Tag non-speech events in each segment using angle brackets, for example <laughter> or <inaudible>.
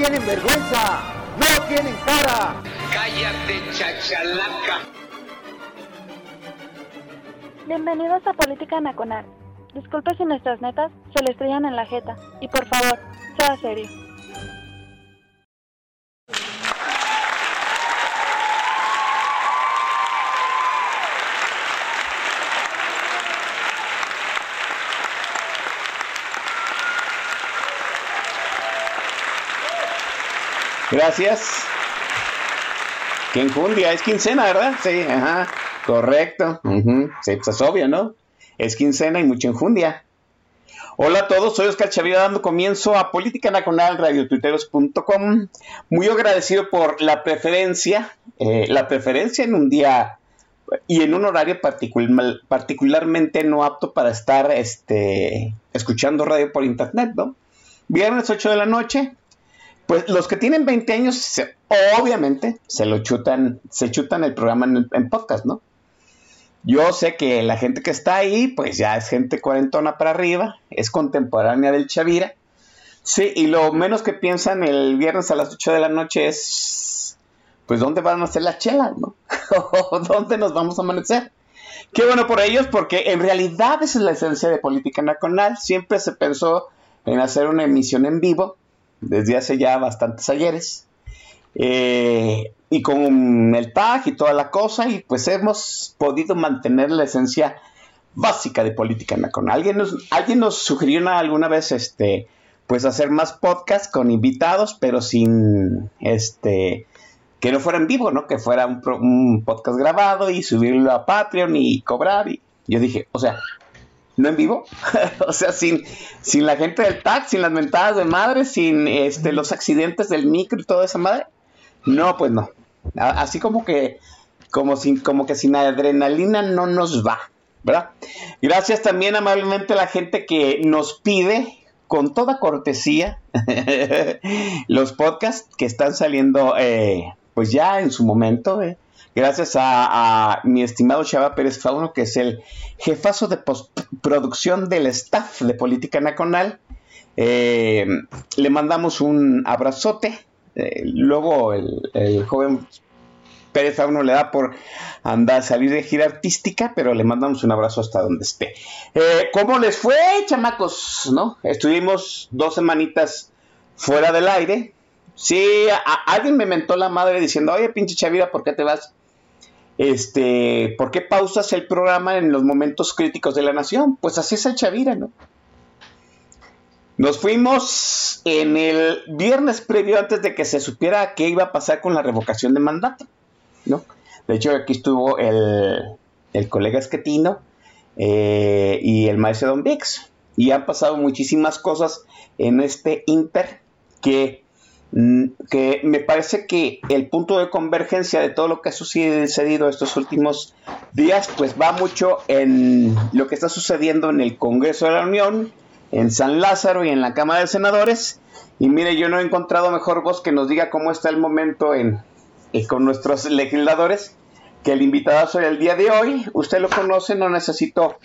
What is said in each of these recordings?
Tienen vergüenza! ¡No tienen cara! Cállate, chachalaca. Bienvenidos a Política Nacional. Disculpe si nuestras netas se le estrellan en la jeta. Y por favor, sea serio. Gracias. Que enjundia, es quincena, ¿verdad? Sí, ajá, correcto. ujú, Sí, pues es obvio, ¿no? Es quincena y mucha enjundia. Hola a todos, soy Oscar Chavira dando comienzo a Política Nacional, radiotuiteros.com. Muy agradecido por la preferencia, eh, la preferencia en un día y en un horario particular, particularmente no apto para estar este, escuchando radio por internet, ¿no? Viernes 8 de la noche, pues los que tienen 20 años, obviamente, se lo chutan, se chutan el programa en, podcast, ¿no? Yo sé que la gente que está ahí, pues ya es gente cuarentona para arriba, es contemporánea del Chavira. Sí, y lo menos que piensan el viernes a las 8 de la noche es, pues, ¿dónde van a hacer las chelas, no? ¿O <laughs> ¿Dónde nos vamos a amanecer? Qué bueno por ellos, porque en realidad esa es la esencia de Política Nacional. Siempre se pensó en hacer una emisión en vivo, desde hace ya bastantes ayeres. Eh, y con el tag y toda la cosa, y pues hemos podido mantener la esencia básica de política nacional. Alguien nos, alguien nos sugirió una- alguna vez este pues hacer más podcasts con invitados, pero sin este que no fuera en vivo, ¿no? Que fuera un, un podcast grabado y subirlo a Patreon y cobrar. Y yo dije, o sea, no en vivo, <laughs> o sea, sin, sin la gente del tag, sin las mentadas de madre, sin este, los accidentes del micro y toda esa madre. No, pues no. Así como que, como, sin, como que sin adrenalina no nos va, ¿verdad? Gracias también amablemente a la gente que nos pide con toda cortesía <laughs> los podcasts que están saliendo eh, pues ya en su momento. eh. Gracias a, a mi estimado Chava Pérez Fauno, que es el jefazo de postproducción del staff de Política Nacional. Eh, le mandamos un abrazote. Eh, luego el, joven Pérez Fauno le da por andar salir de gira artística, pero le mandamos un abrazo hasta donde esté. Eh, ¿Cómo les fue, chamacos? ¿No? Estuvimos dos semanitas fuera del aire. Sí, a- alguien me mentó la madre diciendo, oye, pinche Chavira, ¿por qué te vas? Este, ¿por qué pausas el programa en los momentos críticos de la nación? Pues así es el Chavira, ¿no? Nos fuimos en el viernes previo antes de que se supiera qué iba a pasar con la revocación de mandato, ¿no? De hecho, aquí estuvo el, el colega Esquetino eh, y el maestro Don Vix. Y han pasado muchísimas cosas en este Inter que, que me parece que el punto de convergencia de todo lo que ha sucedido estos últimos días, pues va mucho en lo que está sucediendo en el Congreso de la Unión, en San Lázaro y en la Cámara de Senadores. Y mire, yo no he encontrado mejor voz que nos diga cómo está el momento en, eh, con nuestros legisladores que el invitado del día de hoy. Usted lo conoce, no necesito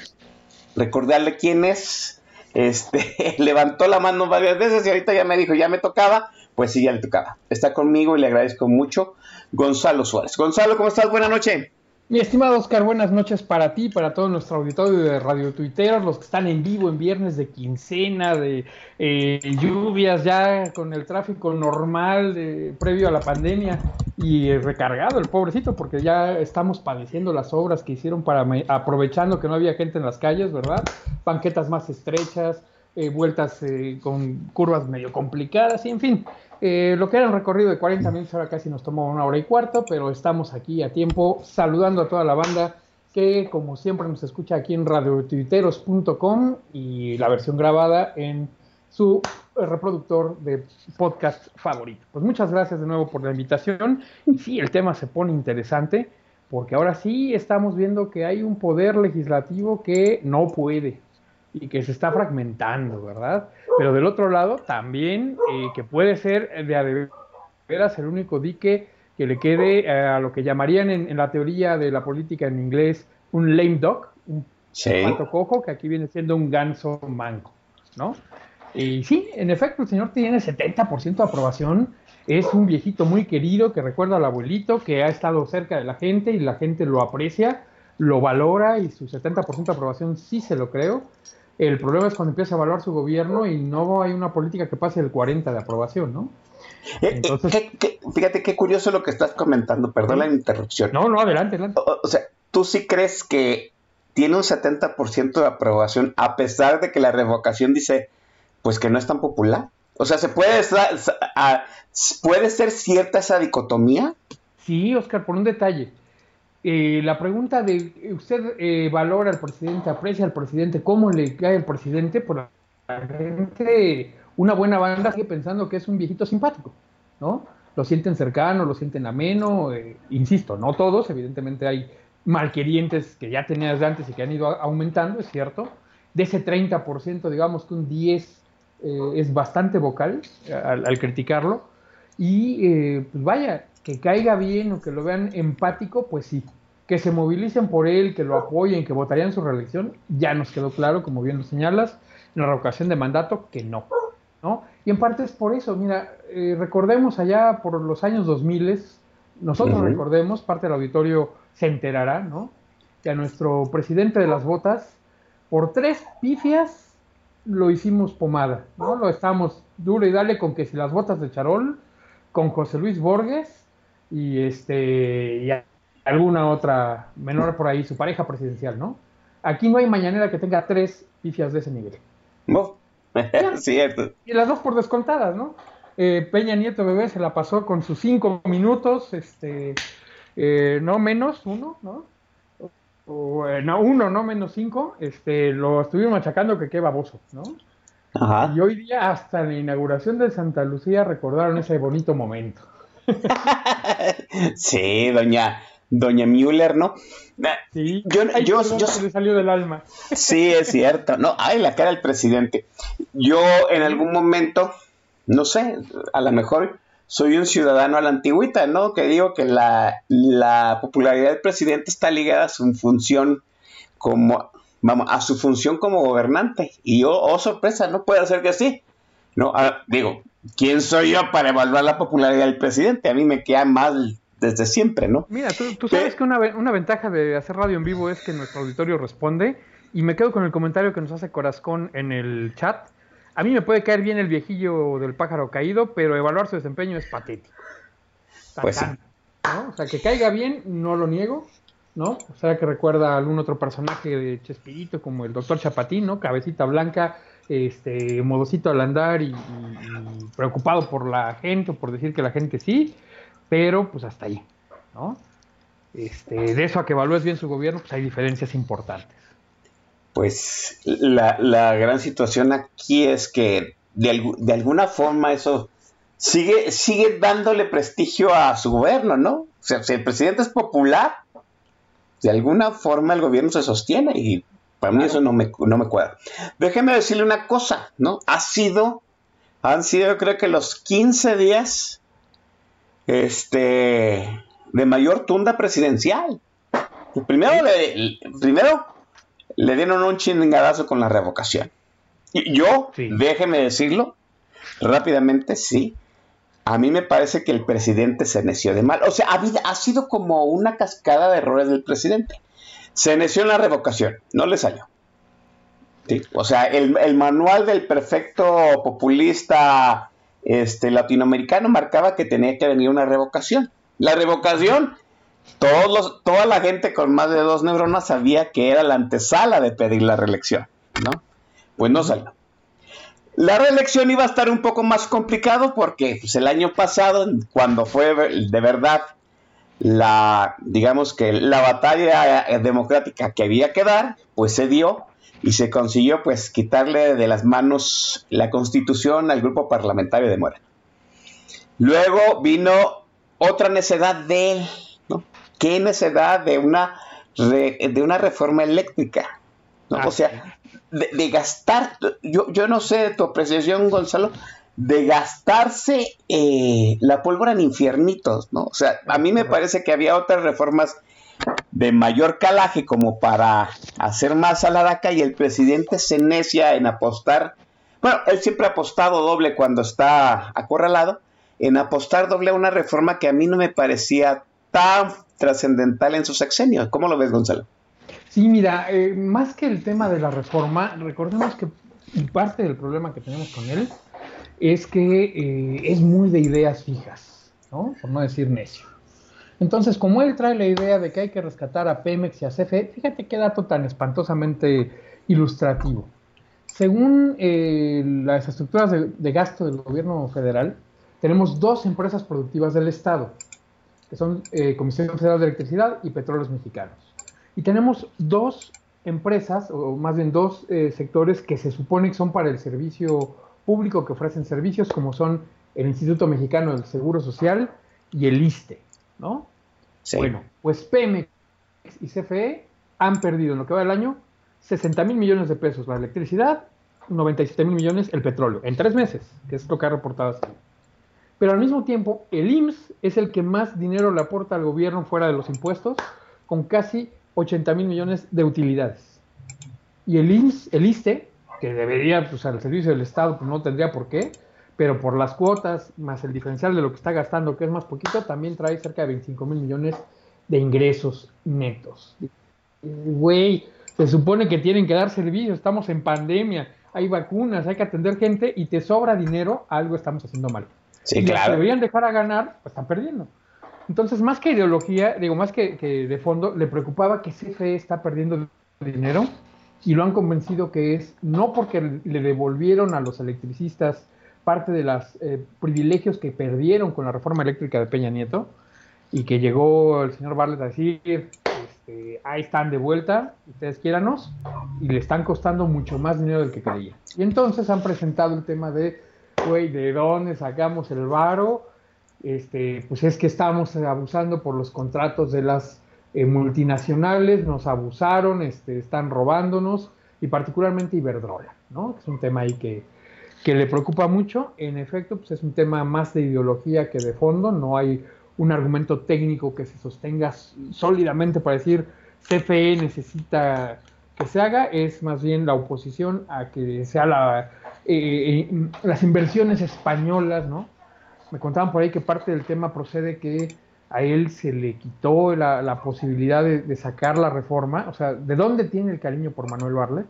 recordarle quién es. Este, <laughs> levantó la mano varias veces y ahorita ya me dijo, ya me tocaba. Pues sí, ya le tocaba. Está conmigo y le agradezco mucho. Gonzalo Suárez. Gonzalo, ¿cómo estás? Buenas noches. Mi estimado Oscar, buenas noches para ti, para todo nuestro auditorio de Radio Tuiteros, los que están en vivo en viernes de quincena, de eh, lluvias, ya con el tráfico normal de- previo a la pandemia y eh, recargado el pobrecito, porque ya estamos padeciendo las obras que hicieron para aprovechando que no había gente en las calles, ¿verdad? Banquetas más estrechas, eh, vueltas eh, con curvas medio complicadas, y en fin. Eh, lo que era un recorrido de 40 minutos, ahora casi nos tomó una hora y cuarto, pero estamos aquí a tiempo saludando a toda la banda que como siempre nos escucha aquí en radiotuiteros.com y la versión grabada en su reproductor de podcast favorito. Pues muchas gracias de nuevo por la invitación. Y sí, el tema se pone interesante porque ahora sí estamos viendo que hay un poder legislativo que no puede y que se está fragmentando, ¿verdad? Pero del otro lado también eh, que puede ser de veras el único dique que le quede eh, a lo que llamarían en, la teoría de la política en inglés un lame dog, un pato cojo, que aquí viene siendo un ganso manco, ¿no? Y sí, en efecto, el señor tiene 70% de aprobación, es un viejito muy querido que recuerda al abuelito, que ha estado cerca de la gente y la gente lo aprecia, lo valora y su 70% de aprobación sí se lo creo. El problema es cuando empieza a evaluar su gobierno y no hay una política que pase el 40 de aprobación, ¿no? Eh, eh, fíjate qué curioso lo que estás comentando, perdón la interrupción. No, no, adelante, adelante. O, sea, ¿tú sí crees que tiene un 70% de aprobación a pesar de que la revocación dice, pues que no es tan popular? O sea, ¿se puede, puede ser cierta esa dicotomía? Sí, Oscar, por un detalle. Eh, la pregunta de, ¿usted valora al presidente, aprecia al presidente, cómo le cae al presidente? Por la gente una buena banda sigue pensando que es un viejito simpático, ¿no? Lo sienten cercano, lo sienten ameno, eh, insisto, no todos, evidentemente hay malquerientes que ya tenías de antes y que han ido aumentando, es cierto. De ese 30%, digamos que un 10% eh, es bastante vocal al, criticarlo. Y eh, pues vaya, que caiga bien o que lo vean empático, pues sí. Que se movilicen por él, que lo apoyen, que votarían su reelección, ya nos quedó claro, como bien lo señalas, en la revocación de mandato, que no. Y en parte es por eso, mira, eh, recordemos allá por los años 2000, nosotros recordemos, parte del auditorio se enterará, ¿no? Que a nuestro presidente de las botas, por tres pifias, lo hicimos pomada, ¿no? Lo estamos duro y dale con que si las botas de Charol, con José Luis Borges y este y alguna otra menor por ahí, su pareja presidencial, ¿no? Aquí no hay mañanera que tenga tres pifias de ese nivel. No. <laughs> Cierto. Y las dos por descontadas, ¿no? Eh, Peña Nieto Bebé se la pasó con sus cinco minutos, este, eh, no menos uno, ¿no? O, eh, no, uno, no menos cinco, este, lo estuvieron machacando que qué baboso, ¿no? Ajá. Y hoy día, hasta la inauguración de Santa Lucía, recordaron ese bonito momento. <laughs> sí, doña, doña Müller, ¿no? Sí, yo, yo, se le salió del alma. Sí, es cierto. No, ay, la cara del presidente. Yo en algún momento, no sé, a lo mejor soy un ciudadano a la antigüita, ¿no? Que digo que la, la popularidad del presidente está ligada a su función como, vamos, a su función como gobernante. Y yo, oh, sorpresa, no puede ser que así. No, ah, digo, ¿quién soy yo para evaluar la popularidad del presidente? A mí me queda mal desde siempre, ¿no? Mira, tú, sabes que una, una, ventaja de hacer radio en vivo es que nuestro auditorio responde y me quedo con el comentario que nos hace Corazón en el chat. A mí me puede caer bien el viejillo del pájaro caído, pero evaluar su desempeño es patético. pues sí. O sea, que caiga bien, no lo niego, ¿no? O sea, que recuerda a algún otro personaje de Chespirito, como el doctor Chapatín, ¿no? Cabecita blanca, este, modosito al andar y, preocupado por la gente, o por decir que la gente sí, pero pues hasta ahí, ¿no? Este, de eso a que evalúes bien su gobierno, pues hay diferencias importantes. Pues la, gran situación aquí es que de, alguna forma eso sigue, sigue dándole prestigio a su gobierno, ¿no? O sea, si el presidente es popular, de alguna forma el gobierno se sostiene y para mí eso no me, no me cuadra. Déjeme decirle una cosa, ¿no? Ha sido, han sido yo creo que los 15 días este, de mayor tunda presidencial. Primero, le, primero le dieron un chingadazo con la revocación. Y yo, déjeme decirlo rápidamente, sí. A mí me parece que el presidente se neció de mal. O sea, ha, sido como una cascada de errores del presidente. Se neció en la revocación, no le salió. O sea, el, manual del perfecto populista este, latinoamericano marcaba que tenía que venir una revocación. La revocación, todos toda la gente con más de dos neuronas sabía que era la antesala de pedir la reelección, ¿no? Pues no salió. La reelección iba a estar un poco más complicado porque pues, el año pasado, cuando fue de verdad la, digamos que la batalla democrática que había que dar, pues se dio y se consiguió pues quitarle de las manos la constitución al grupo parlamentario de Morena. Luego vino otra necedad de él, ¿no? ¿Qué necedad de una, de una reforma eléctrica? ¿no? o sea, de, gastar, yo, yo no sé de tu apreciación, Gonzalo, de gastarse eh, la pólvora en infiernitos, ¿no? O sea, a mí me parece que había otras reformas de mayor calaje como para hacer más a la DACA y el presidente se necia en apostar, bueno, él siempre ha apostado doble cuando está acorralado, en apostar doble a una reforma que a mí no me parecía tan trascendental en su sexenio. ¿Cómo lo ves, Gonzalo? Sí, mira, eh, más que el tema de la reforma, recordemos que parte del problema que tenemos con él es que eh, es muy de ideas fijas, ¿no? Por no decir necio. Entonces, como él trae la idea de que hay que rescatar a Pemex y a CFE, fíjate qué dato tan espantosamente ilustrativo. Según eh, las estructuras de, gasto del gobierno federal, tenemos dos empresas productivas del Estado, que son Comisión Federal de Electricidad y Petróleos Mexicanos. Y tenemos dos empresas, o más bien dos sectores que se supone que son para el servicio público que ofrecen servicios como son el Instituto Mexicano del Seguro Social y el ISTE, ¿no? Bueno, pues Pemex y CFE han perdido en lo que va del año 60 mil millones de pesos. La electricidad, 97 mil millones. El petróleo, en tres meses, que es lo que ha reportado hasta Pero al mismo tiempo, el IMSS es el que más dinero le aporta al gobierno fuera de los impuestos, con casi 80 mil millones de utilidades. Y el IMSS, el ISTE, que debería, pues al servicio del Estado, pues no tendría por qué, pero por las cuotas, más el diferencial de lo que está gastando, que es más poquito, también trae cerca de 25 mil millones de ingresos netos. Güey, se supone que tienen que dar servicio, estamos en pandemia, hay vacunas, hay que atender gente y te sobra dinero, algo estamos haciendo mal. Sí, y claro. deberían dejar a ganar, pues están perdiendo. Entonces, más que ideología, digo, más que, que de fondo, le preocupaba que CFE está perdiendo dinero y lo han convencido que es no porque le devolvieron a los electricistas parte de los eh, privilegios que perdieron con la reforma eléctrica de Peña Nieto y que llegó el señor Barlet a decir, este, ahí están de vuelta, ustedes quiéranos, y le están costando mucho más dinero del que creía. Y entonces han presentado el tema de, güey, ¿de dónde sacamos el varo? Este, pues es que estamos abusando por los contratos de las eh, multinacionales nos abusaron, este, están robándonos, y particularmente Iberdrola, ¿no? Es un tema ahí que, que le preocupa mucho. En efecto, pues es un tema más de ideología que de fondo, no hay un argumento técnico que se sostenga sólidamente para decir CFE necesita que se haga, es más bien la oposición a que sea la, eh, eh, las inversiones españolas, ¿no? Me contaban por ahí que parte del tema procede que a él se le quitó la, posibilidad de, sacar la reforma. O sea, ¿de dónde tiene el cariño por Manuel Barlet?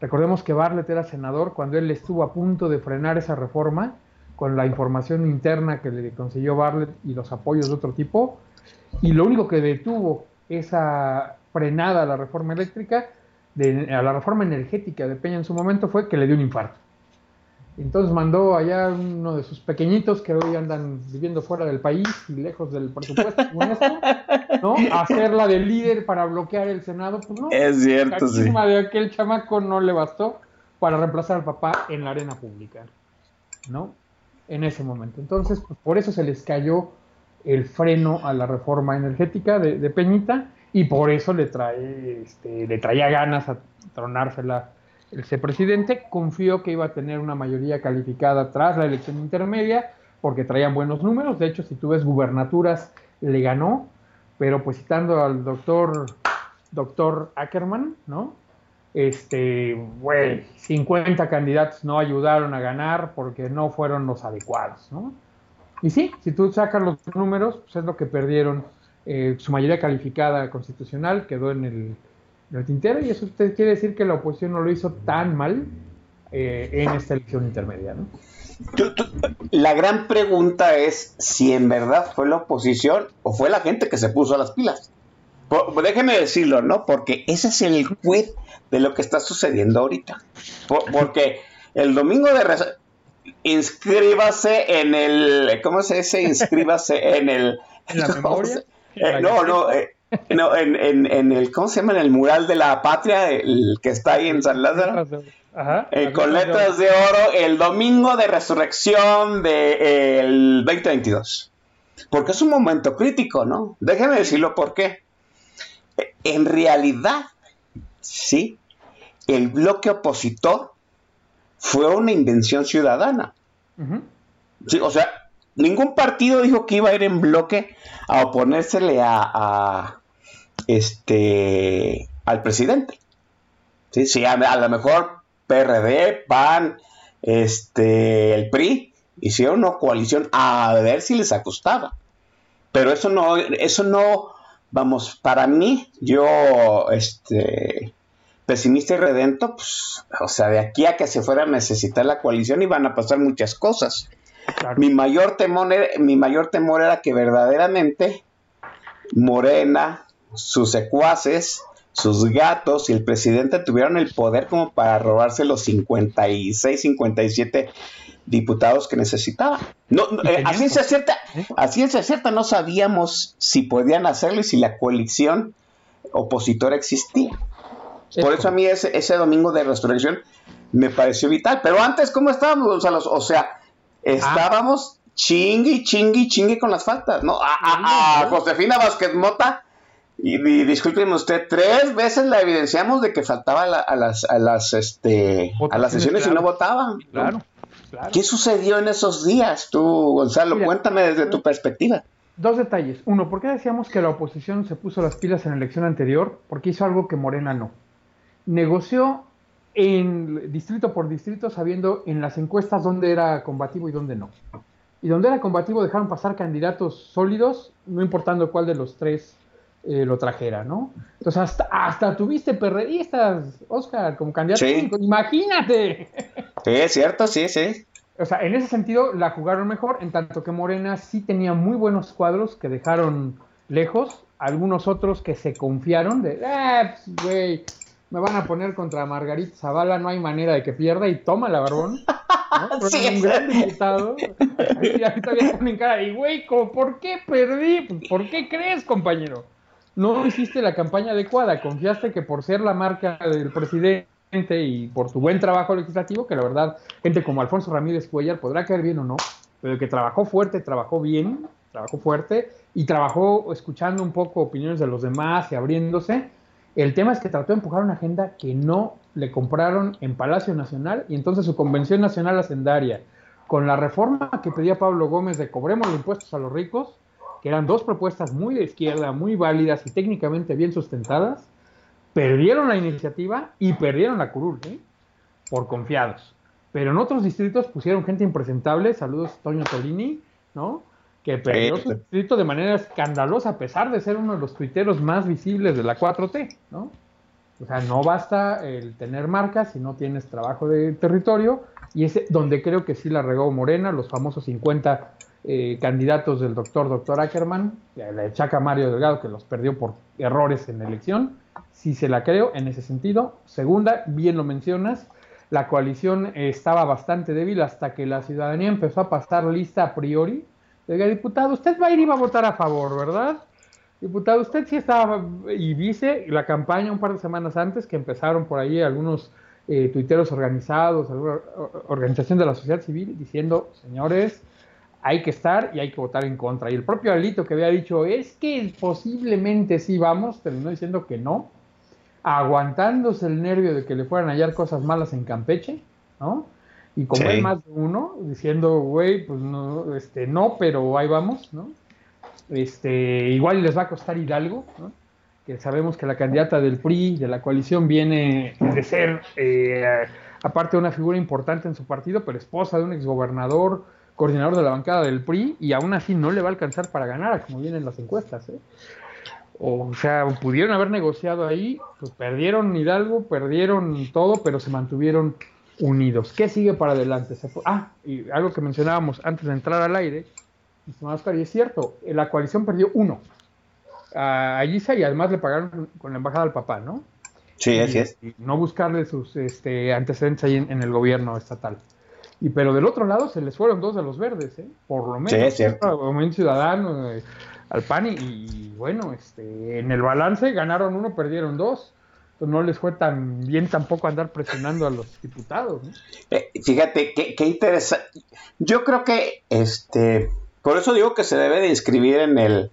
Recordemos que Barlet era senador cuando él estuvo a punto de frenar esa reforma con la información interna que le consiguió Barlet y los apoyos de otro tipo. Y lo único que detuvo esa frenada a la reforma eléctrica, a la reforma energética de Peña en su momento fue que le dio un infarto. Entonces mandó allá uno de sus pequeñitos que hoy andan viviendo fuera del país y lejos del presupuesto, ¿no? A hacerla de líder para bloquear el Senado, pues no. Es cierto, sí. de aquel chamaco no le bastó para reemplazar al papá en la arena pública, ¿no? En ese momento. Entonces, pues, por eso se les cayó el freno a la reforma energética de, Peñita y por eso le trae, este, le traía ganas a tronársela el presidente confió que iba a tener una mayoría calificada tras la elección intermedia, porque traían buenos números. De hecho, si tú ves gubernaturas, le ganó. Pero pues citando al doctor, doctor Ackerman, ¿no? Este, güey, 50 candidatos no ayudaron a ganar porque no fueron los adecuados, ¿no? Y sí, si tú sacas los números, pues es lo que perdieron. Eh, su mayoría calificada constitucional quedó en el el tintero y eso usted quiere decir que la oposición no lo hizo tan mal eh, en esta elección intermedia, ¿no? la gran pregunta es si en verdad fue la oposición o fue la gente que se puso a las pilas. déjeme decirlo, ¿no? Porque ese es el quid de lo que está sucediendo ahorita. porque el domingo de inscríbase en el ¿cómo se dice? Inscríbase en el ¿En la <laughs> memoria? Eh, no, no, eh, No, en, en, en, el, ¿cómo se llama? En el mural de la patria, el que está ahí en San Lázaro. Ajá, eh, con letras de oro, el domingo de resurrección del de, 2022. Porque es un momento crítico, ¿no? Déjenme decirlo por qué. En realidad, sí, el bloque opositor fue una invención ciudadana. sí, o sea, ningún partido dijo que iba a ir en bloque a oponérsele a, este al presidente. Sí, sí, a, lo mejor PRD, PAN, este, el PRI hicieron una coalición a ver si les acostaba. Pero eso no, eso no, vamos, para mí, yo, este, pesimista y redento, pues, o sea, de aquí a que se fuera a necesitar la coalición iban a pasar muchas cosas. Mi, mayor temor era, mi mayor temor era que verdaderamente Morena, sus secuaces, sus gatos y el presidente tuvieron el poder como para robarse los 56, 57 diputados que necesitaban. No, eh, a ciencia cierta, a ciencia cierta no sabíamos si podían hacerlo y si la coalición opositora existía. Por eso a mí ese, ese domingo de resurrección me pareció vital. Pero antes, ¿cómo estábamos, Gonzalo? O sea, estábamos chingui, chingui, chingui con las faltas, ¿no? A, Josefina Vázquez Mota, y, discúlpeme usted, tres veces la evidenciamos de que faltaba a las, a las, este, a las sesiones y no votaban. Claro, ¿Qué sucedió en esos días, tú, Gonzalo? Cuéntame desde tu perspectiva. Dos detalles. Uno, ¿por qué decíamos que la oposición se puso las pilas en la elección anterior? Porque hizo algo que Morena no. Negoció en distrito por distrito, sabiendo en las encuestas dónde era combativo y dónde no. Y donde era combativo dejaron pasar candidatos sólidos, no importando cuál de los tres eh, lo trajera, ¿no? Entonces hasta, hasta tuviste perredistas, Oscar, como candidato imagínate. Sí, es cierto, sí, sí. O sea, en ese sentido la jugaron mejor, en tanto que Morena sí tenía muy buenos cuadros que dejaron lejos, algunos otros que se confiaron de, ah, pues, güey, me van a poner contra Margarita Zavala, no hay manera de que pierda y toma la barbón. ¿no? <laughs> sí, un gran diputado. Y todavía ponen cara y güey, ¿por qué perdí? Pues, ¿Por qué crees, compañero? No hiciste la campaña adecuada, confiaste que por ser la marca del presidente y por tu buen trabajo legislativo, que la verdad, gente como Alfonso Ramírez Cuellar podrá caer bien o no, pero que trabajó fuerte, trabajó bien, trabajó fuerte y trabajó escuchando un poco opiniones de los demás y abriéndose el tema es que trató de empujar una agenda que no le compraron en Palacio Nacional y entonces su Convención Nacional Hacendaria, con la reforma que pedía Pablo Gómez de cobremos los impuestos a los ricos, que eran dos propuestas muy de izquierda, muy válidas y técnicamente bien sustentadas, perdieron la iniciativa y perdieron la curul, ¿eh? por confiados. Pero en otros distritos pusieron gente impresentable, saludos Toño Tolini, ¿no? Que perdió su distrito de manera escandalosa, a pesar de ser uno de los tuiteros más visibles de la 4T, ¿no? O sea, no basta el tener marcas si no tienes trabajo de territorio, y es donde creo que sí la regó Morena, los famosos 50 eh, candidatos del doctor doctor Ackerman, la Chaca Mario Delgado, que los perdió por errores en la elección, sí se la creo en ese sentido. Segunda, bien lo mencionas, la coalición estaba bastante débil hasta que la ciudadanía empezó a pasar lista a priori, Oiga, diputado, usted va a ir y va a votar a favor, ¿verdad? Diputado, usted sí estaba, y dice la campaña un par de semanas antes que empezaron por ahí algunos eh, tuiteros organizados, alguna organización de la sociedad civil, diciendo, señores, hay que estar y hay que votar en contra. Y el propio Alito que había dicho, es que posiblemente sí vamos, terminó diciendo que no, aguantándose el nervio de que le fueran a hallar cosas malas en Campeche, ¿no? Y como hay más de uno, diciendo, güey, pues no, este, no, pero ahí vamos, ¿no? Este, igual les va a costar Hidalgo, ¿no? Que sabemos que la candidata del PRI, de la coalición, viene de ser, eh, aparte de una figura importante en su partido, pero esposa de un exgobernador, coordinador de la bancada del PRI, y aún así no le va a alcanzar para ganar, como vienen las encuestas, ¿eh? O sea, pudieron haber negociado ahí, pues perdieron Hidalgo, perdieron todo, pero se mantuvieron unidos. ¿Qué sigue para adelante? ah, y algo que mencionábamos antes de entrar al aire, y es cierto, la coalición perdió uno a Giza y además le pagaron con la embajada al papá, ¿no? Sí, así es. no buscarle sus este, antecedentes ahí en, el gobierno estatal. Y pero del otro lado se les fueron dos de los verdes, ¿eh? Por lo menos. Sí, es cierto. Movimiento Ciudadano, eh, al PAN y, bueno, este, en el balance ganaron uno, perdieron dos. Entonces no les fue tan bien tampoco andar presionando a los diputados. Eh, fíjate, qué, qué interesante. Yo creo que, este, por eso digo que se debe de inscribir en el,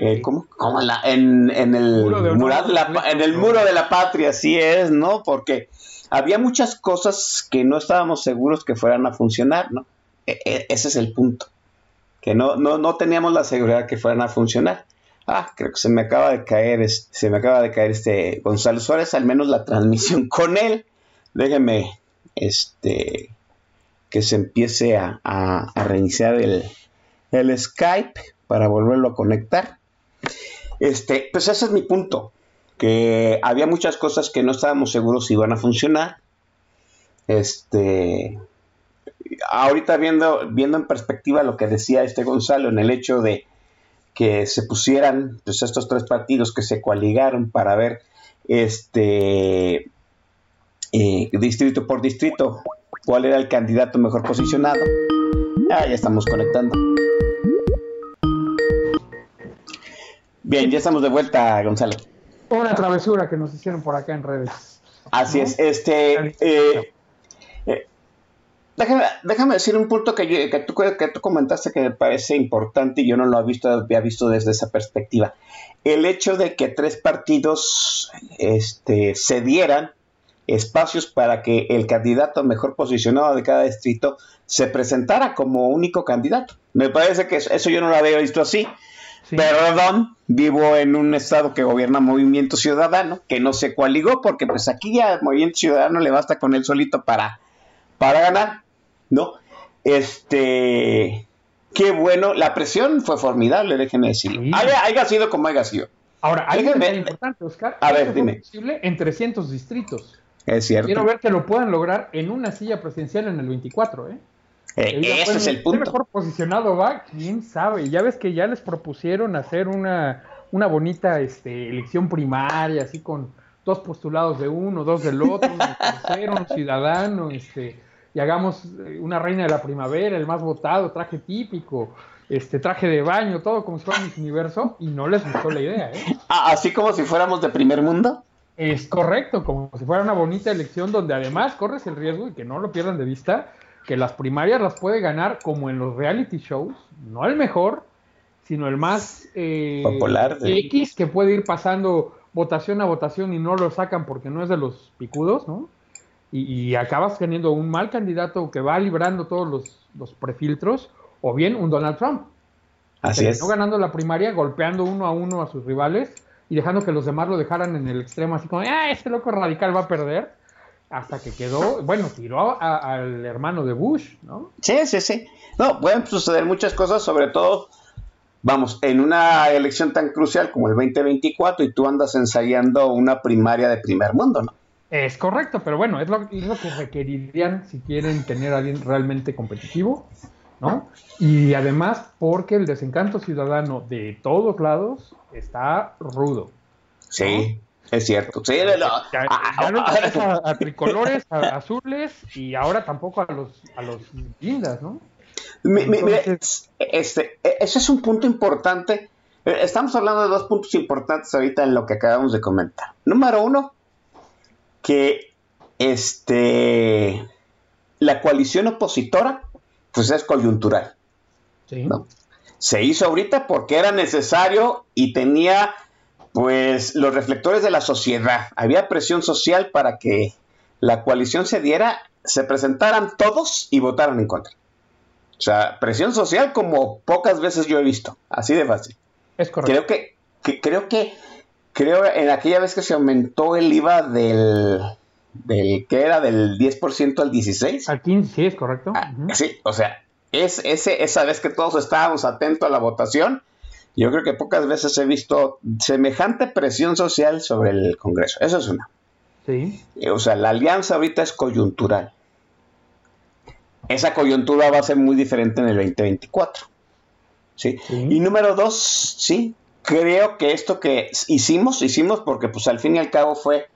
eh, ¿cómo? La, en, en, el muro de la, en el muro de la patria, así es, ¿no? Porque había muchas cosas que no estábamos seguros que fueran a funcionar, ¿no? E, e, ese es el punto. Que no, no, no teníamos la seguridad que fueran a funcionar. Ah, creo que se me acaba de caer, este, se me acaba de caer este Gonzalo Suárez, al menos la transmisión <laughs> con él. Déjeme, este, que se empiece a, a, reiniciar el, el Skype para volverlo a conectar. Este, pues ese es mi punto que había muchas cosas que no estábamos seguros si iban a funcionar. Este, ahorita viendo, viendo en perspectiva lo que decía este Gonzalo en el hecho de que se pusieran pues, estos tres partidos que se coaligaron para ver este eh, distrito por distrito cuál era el candidato mejor posicionado. Ah, ya estamos conectando. Bien, ya estamos de vuelta, Gonzalo. Una travesura que nos hicieron por acá en redes. Así es, este... Eh, eh, déjame, decir un punto que, que, tú, que tú comentaste que me parece importante y yo no lo había visto, había visto desde esa perspectiva. El hecho de que tres partidos este, cedieran espacios para que el candidato mejor posicionado de cada distrito se presentara como único candidato. Me parece que eso yo no lo había visto así. Perdón, vivo en un estado que gobierna Movimiento Ciudadano, que no se coaligó, porque pues aquí ya Movimiento Ciudadano le basta con él solito para, para ganar, ¿no? Este, qué bueno, la presión fue formidable, déjenme decirlo. Haya, sido como haya sido. Ahora, hay algo importante, Oscar. A ver, dime. posible en 300 distritos. Es cierto. Quiero ver que lo puedan lograr en una silla presidencial en el 24, ¿eh? Eh, ese es el punto. mejor posicionado va? ¿Quién sabe? Ya ves que ya les propusieron hacer una, una bonita este, elección primaria, así con dos postulados de uno, dos del otro, <laughs> un tercero, un ciudadano, este, y hagamos eh, una reina de la primavera, el más votado, traje típico, este traje de baño, todo como si fuera universo, y no les gustó la idea, ¿eh? <laughs> Ah, así como si fuéramos de primer mundo. Es correcto, como si fuera una bonita elección donde además corres el riesgo y que no lo pierdan de vista que las primarias las puede ganar como en los reality shows, no el mejor, sino el más eh, popular X que puede ir pasando votación a votación y no lo sacan porque no es de los picudos, ¿no? Y, acabas teniendo un mal candidato que va librando todos los, prefiltros, o bien un Donald Trump. Así es. Ganando la primaria, golpeando uno a uno a sus rivales y dejando que los demás lo dejaran en el extremo, así como, ah, este loco radical va a perder hasta que quedó, bueno, tiró al hermano de Bush, ¿no? Sí, sí, sí. No, pueden suceder muchas cosas, sobre todo, vamos, en una elección tan crucial como el 2024 y tú andas ensayando una primaria de primer mundo, ¿no? Es correcto, pero bueno, es lo, es lo que requerirían si quieren tener a alguien realmente competitivo, ¿no? Y además porque el desencanto ciudadano de todos lados está rudo. Sí. Es cierto. Sí, no, ya, no a, a, tricolores, a azules y ahora tampoco a los, a los lindas, ¿no? este, e, ese es un punto importante. Eh, estamos hablando de dos puntos importantes ahorita en lo que acabamos de comentar. Número uno, que este la coalición opositora pues es coyuntural. Sí. ¿no? Se hizo ahorita porque era necesario y tenía pues los reflectores de la sociedad. Había presión social para que la coalición se diera, se presentaran todos y votaran en contra. O sea, presión social como pocas veces yo he visto, así de fácil. Es correcto. Creo que, creo que, creo en aquella vez que se aumentó el IVA del, del que era del 10% al 16. Al 15, sí, es correcto. Ah, sí, o sea, es ese, esa vez que todos estábamos atentos a la votación, yo creo que pocas veces he visto semejante presión social sobre el Congreso. Eso es una. Sí. Eh, o sea, la alianza ahorita es coyuntural. Esa coyuntura va a ser muy diferente en el 2024. ¿sí? Y número dos, sí, creo que esto que hicimos, hicimos porque pues al fin y al cabo fue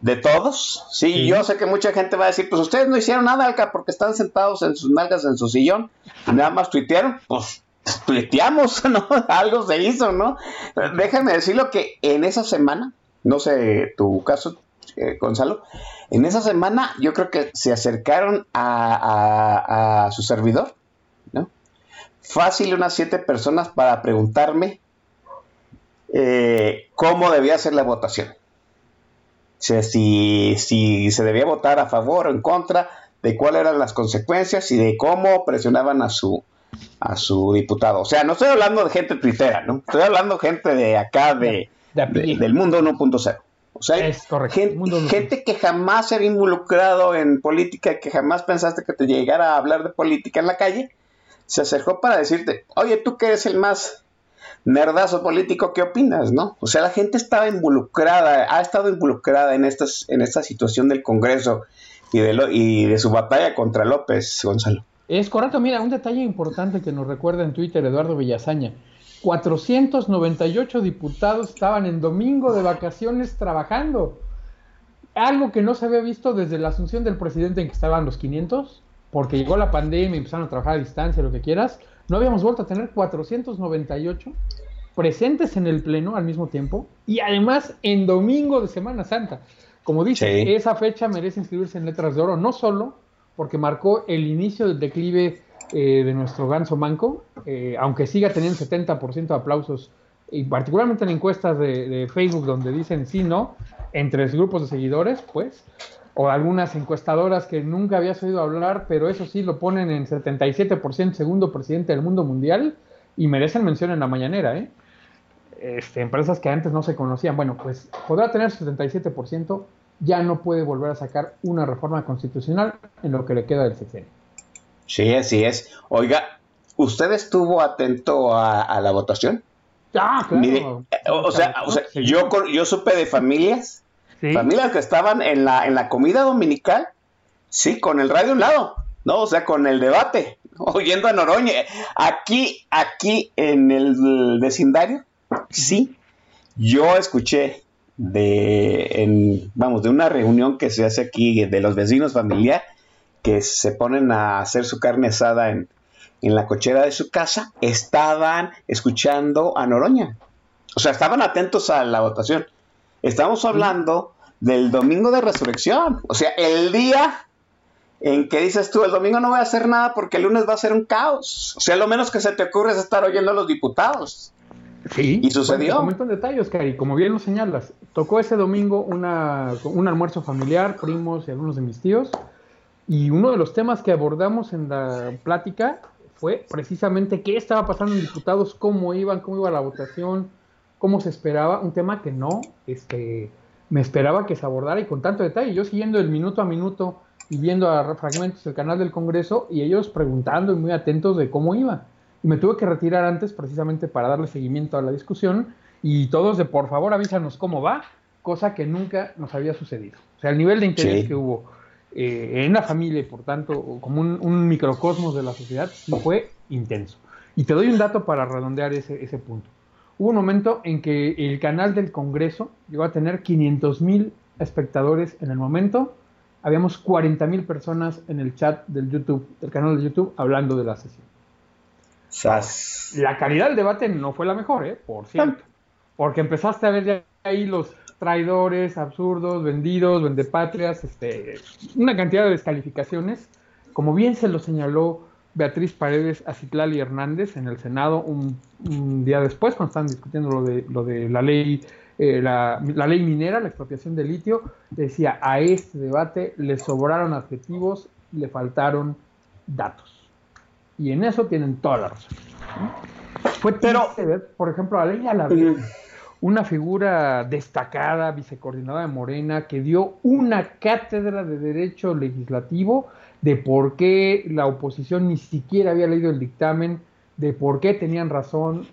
de todos. Sí, yo sé que mucha gente va a decir, pues ustedes no hicieron nada, Alca, porque están sentados en sus nalgas en su sillón y nada más tuitearon. Pues tuiteamos, <laughs> ¿no? Algo se hizo, ¿no? Déjame decirlo que en esa semana, no sé tu caso, eh, Gonzalo, en esa semana yo creo que se acercaron a, su servidor, ¿no? Fácil unas siete personas para preguntarme eh, cómo debía ser la votación. O sea, si, si se debía votar a favor o en contra, de cuáles eran las consecuencias y de cómo presionaban a su, a su diputado. O sea, no estoy hablando de gente twittera, ¿no? Estoy hablando de gente de acá, de, del mundo 1.0. O sea, es gente, que jamás se había involucrado en política, que jamás pensaste que te llegara a hablar de política en la calle, se acercó para decirte, oye, tú que eres el más nerdazo político, ¿qué opinas, no? O sea, la gente estaba involucrada, ha estado involucrada en, estas, esta situación del Congreso y de, lo, y de su batalla contra López, Gonzalo. Es correcto, mira, un detalle importante que nos recuerda en Twitter Eduardo Villazaña. 498 diputados estaban en domingo de vacaciones trabajando. Algo que no se había visto desde la asunción del presidente en que estaban los 500, porque llegó la pandemia y empezaron a trabajar a distancia, lo que quieras. No habíamos vuelto a tener 498 presentes en el Pleno al mismo tiempo y además en domingo de Semana Santa. Como dice, esa fecha merece inscribirse en letras de oro, no solo porque marcó el inicio del declive eh, de nuestro ganso manco, eh, aunque siga teniendo 70% de aplausos, y particularmente en encuestas de, Facebook donde dicen sí, no, entre grupos de seguidores, pues, o algunas encuestadoras que nunca habías oído hablar, pero eso sí lo ponen en 77% segundo presidente del mundo mundial y merecen mención en la mañanera, ¿eh? Este, empresas que antes no se conocían. Bueno, pues podrá tener 77%, ya no puede volver a sacar una reforma constitucional en lo que le queda del sexenio. Sí, así es. Oiga, ¿usted estuvo atento a, la votación? Ah, claro. o, sea, yo, yo supe de familias, familias que estaban en la, en la comida dominical, sí, con el radio a un lado, ¿no? O sea, con el debate, <laughs> oyendo a Noroña. Aquí, aquí en el vecindario, sí, yo escuché de, vamos, de una reunión que se hace aquí de los vecinos familiares que se ponen a hacer su carne asada en, la cochera de su casa, estaban escuchando a Noroña. O sea, estaban atentos a la votación. Estamos hablando del domingo de resurrección. O sea, el día en que dices tú, el domingo no voy a hacer nada porque el lunes va a ser un caos. O sea, lo menos que se te ocurre es estar oyendo a los diputados. Sí. Y sucedió. Comento en detalles, Cari. Como bien lo señalas, tocó ese domingo una, un almuerzo familiar, primos y algunos de mis tíos. Y uno de los temas que abordamos en la plática fue precisamente qué estaba pasando en diputados, cómo iban, cómo iba la votación, cómo se esperaba, un tema que no este, me esperaba que se abordara y con tanto detalle. Yo siguiendo el minuto a minuto y viendo a fragmentos del canal del Congreso y ellos preguntando y muy atentos de cómo iba. Y me tuve que retirar antes precisamente para darle seguimiento a la discusión y todos de por favor avísanos cómo va, cosa que nunca nos había sucedido. O sea, el nivel de interés que hubo eh, en la familia y por tanto como un, microcosmos de la sociedad, fue intenso. Y te doy un dato para redondear ese, ese punto. Hubo un momento en que el canal del Congreso llegó a tener 500 mil espectadores en el momento. Habíamos 40 mil personas en el chat del YouTube, del canal de YouTube, hablando de la sesión. La calidad del debate no fue la mejor, ¿eh? por cierto. Porque empezaste a ver ya ahí los traidores, absurdos, vendidos, vendepatrias, este, una cantidad de descalificaciones. Como bien se lo señaló Beatriz Paredes a Citlali Hernández en el Senado un, día después, cuando estaban discutiendo lo de, lo de la ley eh, la, la, ley minera, la expropiación de litio, decía, a este debate le sobraron adjetivos, le faltaron datos. Y en eso tienen toda la razón. Fue Pero, por ejemplo, a ley a la una figura destacada, vicecoordinadora de Morena, que dio una cátedra de derecho legislativo de por qué la oposición ni siquiera había leído el dictamen, de por qué tenían razón,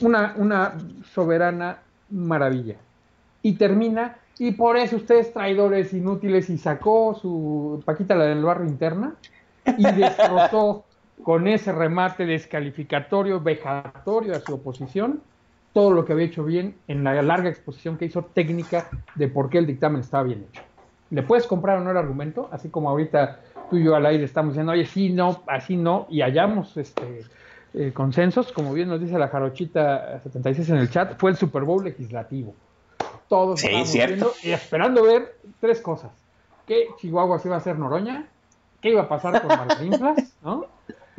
una, una soberana maravilla. Y termina, y por eso ustedes traidores inútiles, y sacó su Paquita la del barrio interna y destrozó <laughs> con ese remate descalificatorio, vejatorio a su oposición, todo lo que había hecho bien en la larga exposición que hizo técnica de por qué el dictamen estaba bien hecho. Le puedes comprar o no el argumento, así como ahorita tú y yo al aire estamos diciendo, oye, sí, no, así no, y hallamos este, eh, consensos, como bien nos dice la Jarochita 76 en el chat, fue el Super Bowl legislativo. Todos Sí, viendo y esperando ver tres cosas. ¿Qué Chihuahua se iba a hacer Noroña? ¿Qué iba a pasar con Martínflas? <laughs> ¿No?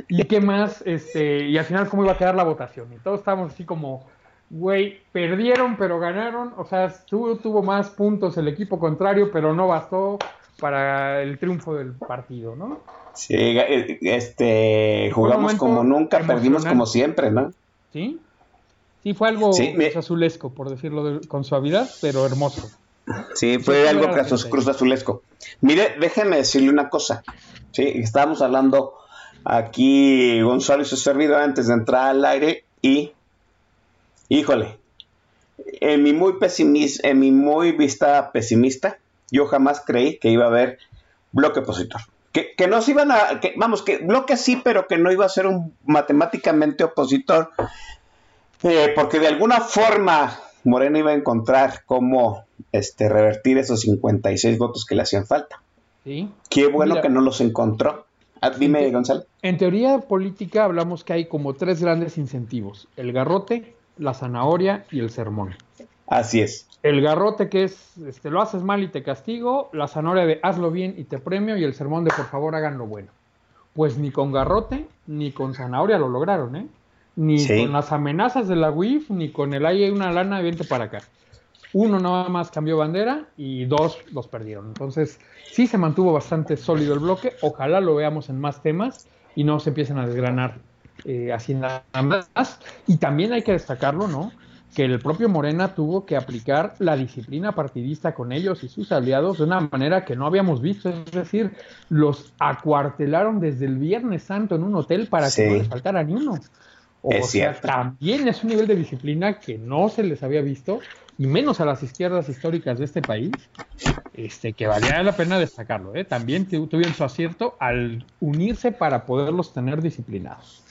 ¿Y qué más? Este, y al final, ¿cómo iba a quedar la votación? Y todos estábamos así como, güey, perdieron, pero ganaron. O sea, tuvo, tuvo más puntos el equipo contrario, pero no bastó para el triunfo del partido, ¿no? Sí, este, jugamos como nunca, perdimos como siempre, ¿no? ¿Sí? Sí, fue algo Sí, me- azulesco, por decirlo de- con suavidad, pero hermoso. Sí, fue Sí, algo cruz azulesco. Mire, déjeme decirle una cosa. Sí, estábamos hablando aquí Gonzalo y su servidor antes de entrar al aire y, híjole, en mi muy pesimis- en mi muy vista pesimista, yo jamás creí que iba a haber bloque opositor. Que, que no se iban a, que, vamos, que bloque sí, pero que no iba a ser un matemáticamente opositor, eh, porque de alguna forma Morena iba a encontrar cómo este, revertir esos 56 votos que le hacían falta. ¿sí? Qué bueno Mira. que no los encontró. Ah, dime, Ente- Gonzalo. En teoría política hablamos que hay como tres grandes incentivos, el garrote, la zanahoria y el sermón. Así es. El garrote que es, este, lo haces mal y te castigo, la zanahoria de hazlo bien y te premio y el sermón de por favor hagan lo bueno. Pues ni con garrote ni con zanahoria lo lograron, ¿eh? Ni Sí. con las amenazas de la UIF ni con el hay una lana, vente para acá. Uno nada más cambió bandera y dos los perdieron. Entonces, sí se mantuvo bastante sólido el bloque. Ojalá lo veamos en más temas y no se empiecen a desgranar eh, así nada más. Y también hay que destacarlo, ¿no? Que el propio Morena tuvo que aplicar la disciplina partidista con ellos y sus aliados de una manera que no habíamos visto. Es decir, los acuartelaron desde el Viernes Santo en un hotel para Sí. que no les faltara ni uno. O Es sea, cierto. también es un nivel de disciplina que no se les había visto, y menos a las izquierdas históricas de este país, este, que valía la pena destacarlo. ¿eh? También tu- tuvieron su acierto al unirse para poderlos tener disciplinados.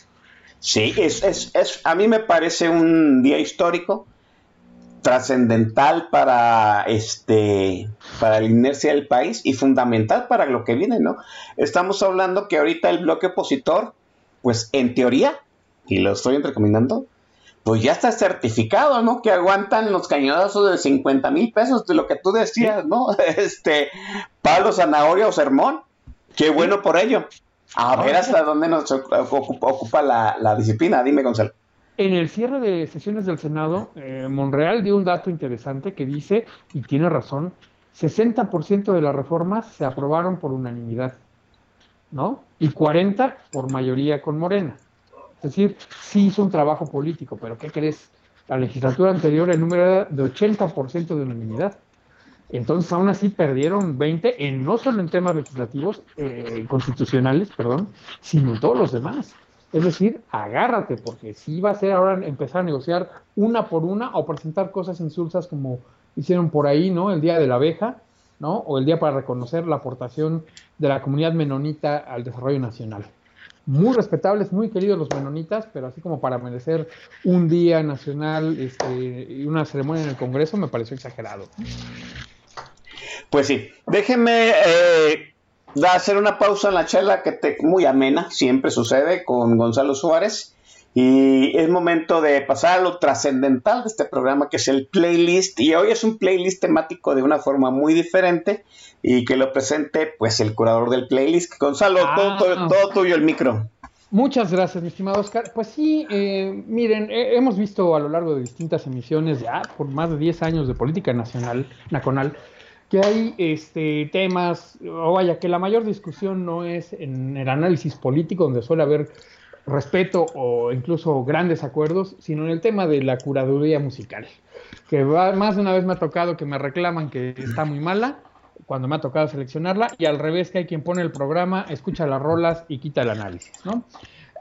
Sí, es, es, es, a mí me parece un día histórico, trascendental para este para la inercia del país y fundamental para lo que viene, ¿no? Estamos hablando que ahorita el bloque opositor, pues en teoría, y lo estoy entrecomendando, pues ya está certificado, ¿no? Que aguantan los cañonazos de 50 mil pesos de lo que tú decías, ¿no? <laughs> Este, palo, zanahoria o sermón. Qué bueno por ello. A ver hasta dónde nos ocupa, ocupa la, la disciplina. Dime, Gonzalo. En el cierre de sesiones del Senado, eh, Monreal dio un dato interesante que dice, y tiene razón, 60% de las reformas se aprobaron por unanimidad, ¿no? Y 40 por mayoría con Morena. Es decir, sí hizo un trabajo político, pero ¿qué crees? La legislatura anterior el número era de 80% de unanimidad. Entonces, aún así perdieron 20, en, no solo en temas legislativos, eh, constitucionales, perdón, sino en todos los demás. Es decir, agárrate, porque si va a ser ahora empezar a negociar una por una o presentar cosas insulsas como hicieron por ahí, ¿no? El Día de la Abeja, ¿no? O el Día para reconocer la aportación de la comunidad menonita al desarrollo nacional. Muy respetables, muy queridos los menonitas, pero así como para merecer un día nacional este, y una ceremonia en el Congreso, me pareció exagerado. Pues sí, déjeme eh, hacer una pausa en la charla que te, muy amena, siempre sucede con Gonzalo Suárez. Y es momento de pasar a lo trascendental de este programa, que es el playlist. Y hoy es un playlist temático de una forma muy diferente y que lo presente pues el curador del playlist. Gonzalo, Ah. todo, todo, todo tuyo el micro. Muchas gracias, mi estimado Oscar. Pues sí, eh, miren, eh, hemos visto a lo largo de distintas emisiones, ya por más de 10 años de política nacional, nacional, que hay este, temas, o vaya, que la mayor discusión no es en el análisis político, donde suele haber respeto o incluso grandes acuerdos, sino en el tema de la curaduría musical, que va- más de una vez me ha tocado que me reclaman que está muy mala, cuando me ha tocado seleccionarla, y al revés que hay quien pone el programa, escucha las rolas y quita el análisis, ¿no?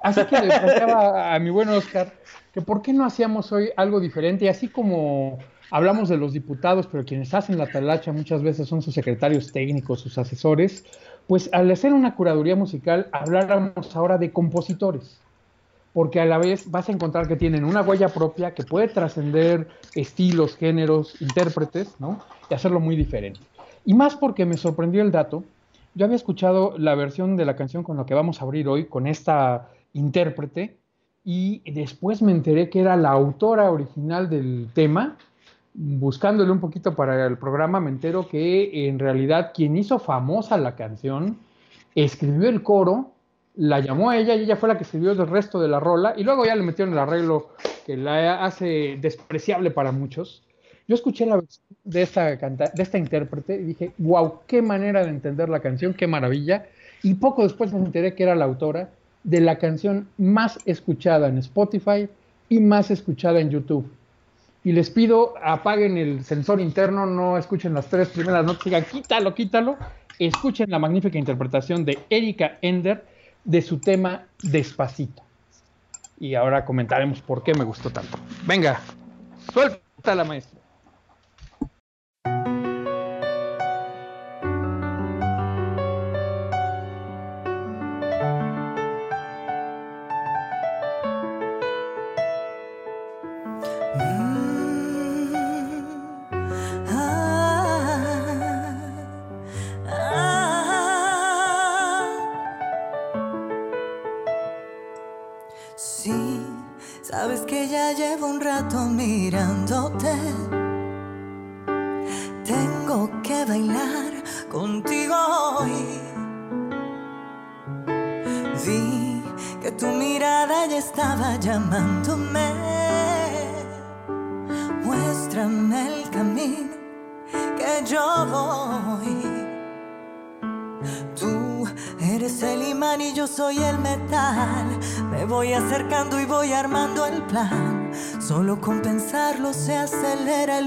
Así que le planteaba a mi buen Oscar que por qué no hacíamos hoy algo diferente, y así como hablamos de los diputados, pero quienes hacen la talacha muchas veces son sus secretarios técnicos, sus asesores, pues al hacer una curaduría musical habláramos ahora de compositores, porque a la vez vas a encontrar que tienen una huella propia que puede trascender estilos, géneros, intérpretes, ¿no? Y hacerlo muy diferente. Y más porque me sorprendió el dato, yo había escuchado la versión de la canción con la que vamos a abrir hoy, con esta intérprete, y después me enteré que era la autora original del tema. Buscándole un poquito para el programa, me entero que en realidad quien hizo famosa la canción escribió el coro, la llamó a ella y ella fue la que escribió el resto de la rola y luego ya le metieron el arreglo que la hace despreciable para muchos. Yo escuché la versión de esta, de esta intérprete y dije, wow, qué manera de entender la canción, qué maravilla. Y poco después me enteré que era la autora de la canción más escuchada en Spotify y más escuchada en YouTube. Y les pido, apaguen el sensor interno, no escuchen las tres primeras notas, digan, quítalo, quítalo. Escuchen la magnífica interpretación de Erika Ender de su tema Despacito. Y ahora comentaremos por qué me gustó tanto. Venga, suelta la maestra.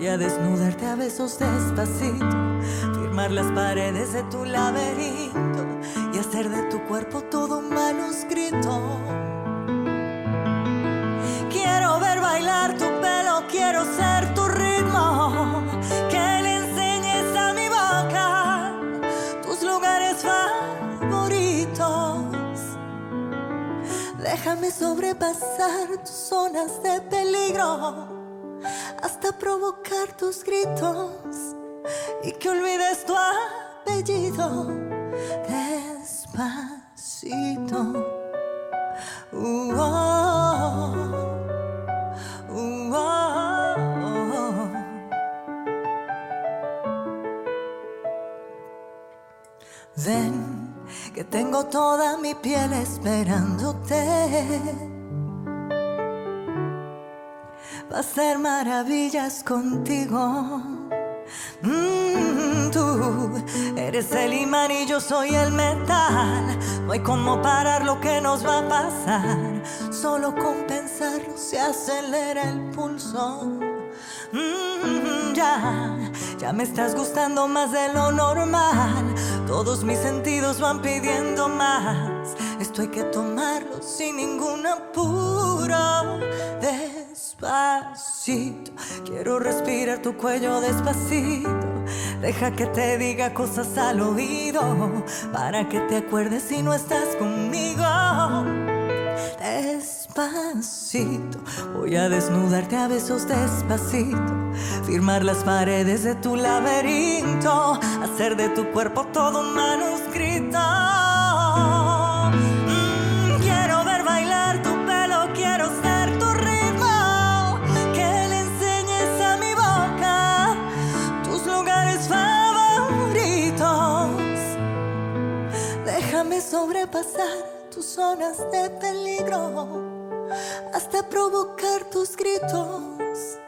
voy a desnudarte a besos despacito, firmar las paredes de tu laberinto y hacer de tu cuerpo todo un manuscrito. Quiero ver bailar tu pelo, quiero ser tu ritmo. Que le enseñes a mi boca tus lugares favoritos. Déjame sobrepasar tus zonas de peligro hasta provocar tus gritos y que olvides tu apellido despacito. Uh, oh, uh, oh. Ven que tengo toda mi piel esperándote. Va a ser maravillas contigo. Mm, tú eres el imán y yo soy el metal. No hay como parar lo que nos va a pasar. Solo con pensarlo se acelera el pulso. Mm, ya, ya me estás gustando más de lo normal. Todos mis sentidos van pidiendo más. Esto hay que tomarlo sin ningún apuro. Despacito, quiero respirar tu cuello despacito. Deja que te diga cosas al oído para que te acuerdes si no estás conmigo. Despacito, voy a desnudarte a besos despacito firmar las paredes de tu laberinto, hacer de tu cuerpo todo un manuscrito. Sobrepasar tus zonas de peligro hasta provocar tus gritos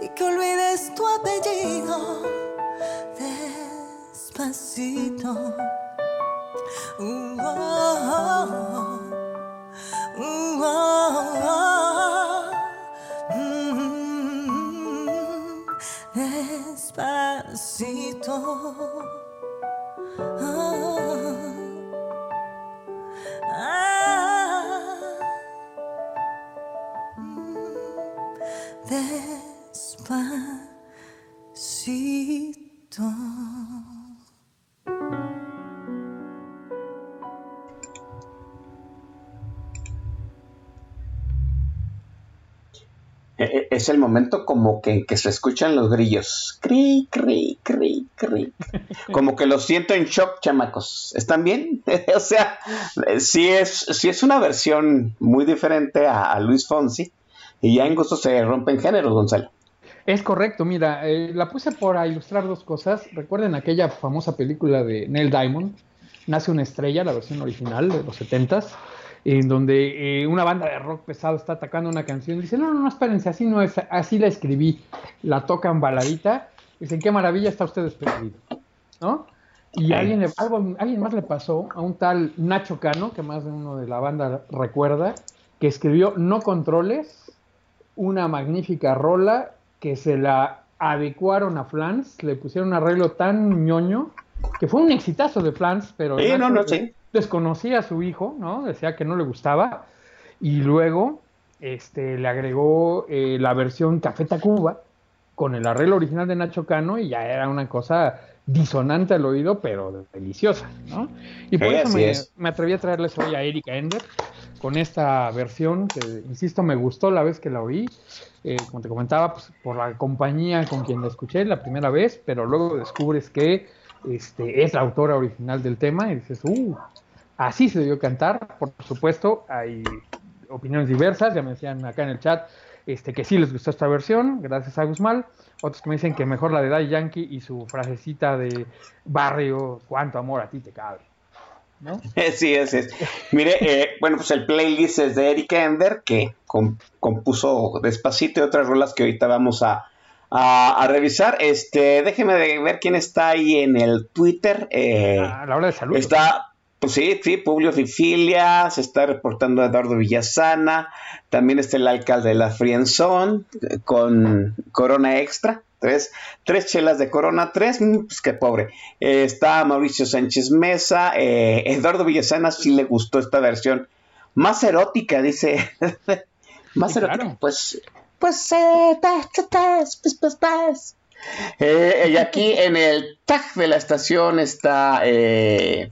y que olvides tu apellido despacito. Uh, oh, uh, oh, mm, despacito. E- e- Es el momento como que, que se escuchan los grillos. Cri, cri, cri, cri. Como que los siento en shock, chamacos. ¿Están bien? <laughs> o sea, eh, sí es, sí es una versión muy diferente a, a Luis Fonsi. Y ya en gusto se rompen géneros, Gonzalo. Es correcto, mira, eh, la puse para ilustrar dos cosas. Recuerden aquella famosa película de Neil Diamond, Nace una estrella, la versión original de los 70 en donde eh, una banda de rock pesado está atacando una canción. Dice, no, no, no, espérense, así no es, así la escribí. La tocan baladita. Dicen, qué maravilla está usted despedido. ¿No? Y alguien, le- algo, alguien más le pasó a un tal Nacho Cano, que más de uno de la banda recuerda, que escribió No Controles, una magnífica rola que se la adecuaron a Flans, le pusieron un arreglo tan ñoño, que fue un exitazo de Flans, pero Sí, no, Nacho no, sí. desconocía a su hijo, ¿no? Decía que no le gustaba, y luego este, le agregó eh, la versión Café Tacuba con el arreglo original de Nacho Cano y ya era una cosa disonante al oído, pero deliciosa, ¿no? Y por Sí, eso me, es. me atreví a traerles hoy a Erika Ender con esta versión que, insisto, me gustó la vez que la oí. Eh, como te comentaba, pues, por la compañía con quien la escuché la primera vez, pero luego descubres que este, es la autora original del tema y dices, uh, así se debió cantar. Por supuesto, hay opiniones diversas, ya me decían acá en el chat este, que sí les gustó esta versión, gracias a Guzmán. Otros que me dicen que mejor la de Daddy Yankee y su frasecita de barrio, cuánto amor a ti te cabe. ¿No? <laughs> Sí, es, es. Mire, eh, bueno, pues el playlist es de Eric Ender, que com- compuso Despacito y otras rolas que ahorita vamos a, a- a revisar. Este, déjeme de ver quién está ahí en el Twitter. eh, A la hora de salud. Está, pues sí, sí, Publio Fifilia, se está reportando Eduardo Villasana, también está el alcalde de la Frienzón eh, con Corona Extra, tres, tres chelas de Corona, tres, mm, pues qué pobre. Eh, está Mauricio Sánchez Mesa, eh, Eduardo Villasana sí le gustó esta versión más erótica, dice. <laughs> más Sí, erótica, claro. pues, pues, eh, tas, tas, pues, pues. Eh, y aquí <laughs> en el tag de la estación está eh,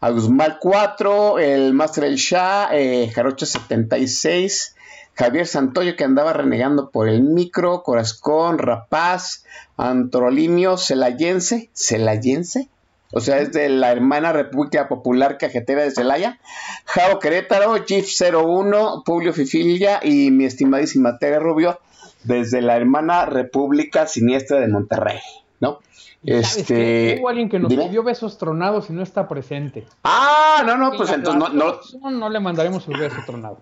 Agusmal 4, el Master El Shah, Jarocho 76, Javier Santoyo que andaba renegando por el micro, Corazcón, Rapaz, Antrolimio, Celayense, Celayense, o sea, es de la hermana República Popular Cajetera de Celaya, Jao Querétaro, GIF 01, Publio Fifilia y mi estimadísima Tere Rubio desde la hermana República Siniestra de Monterrey, ¿no? ¿Sabes Este? Hubo alguien que nos pidió besos tronados y no está presente. Ah, no, no, pues entonces no, no, no le mandaremos su beso tronado.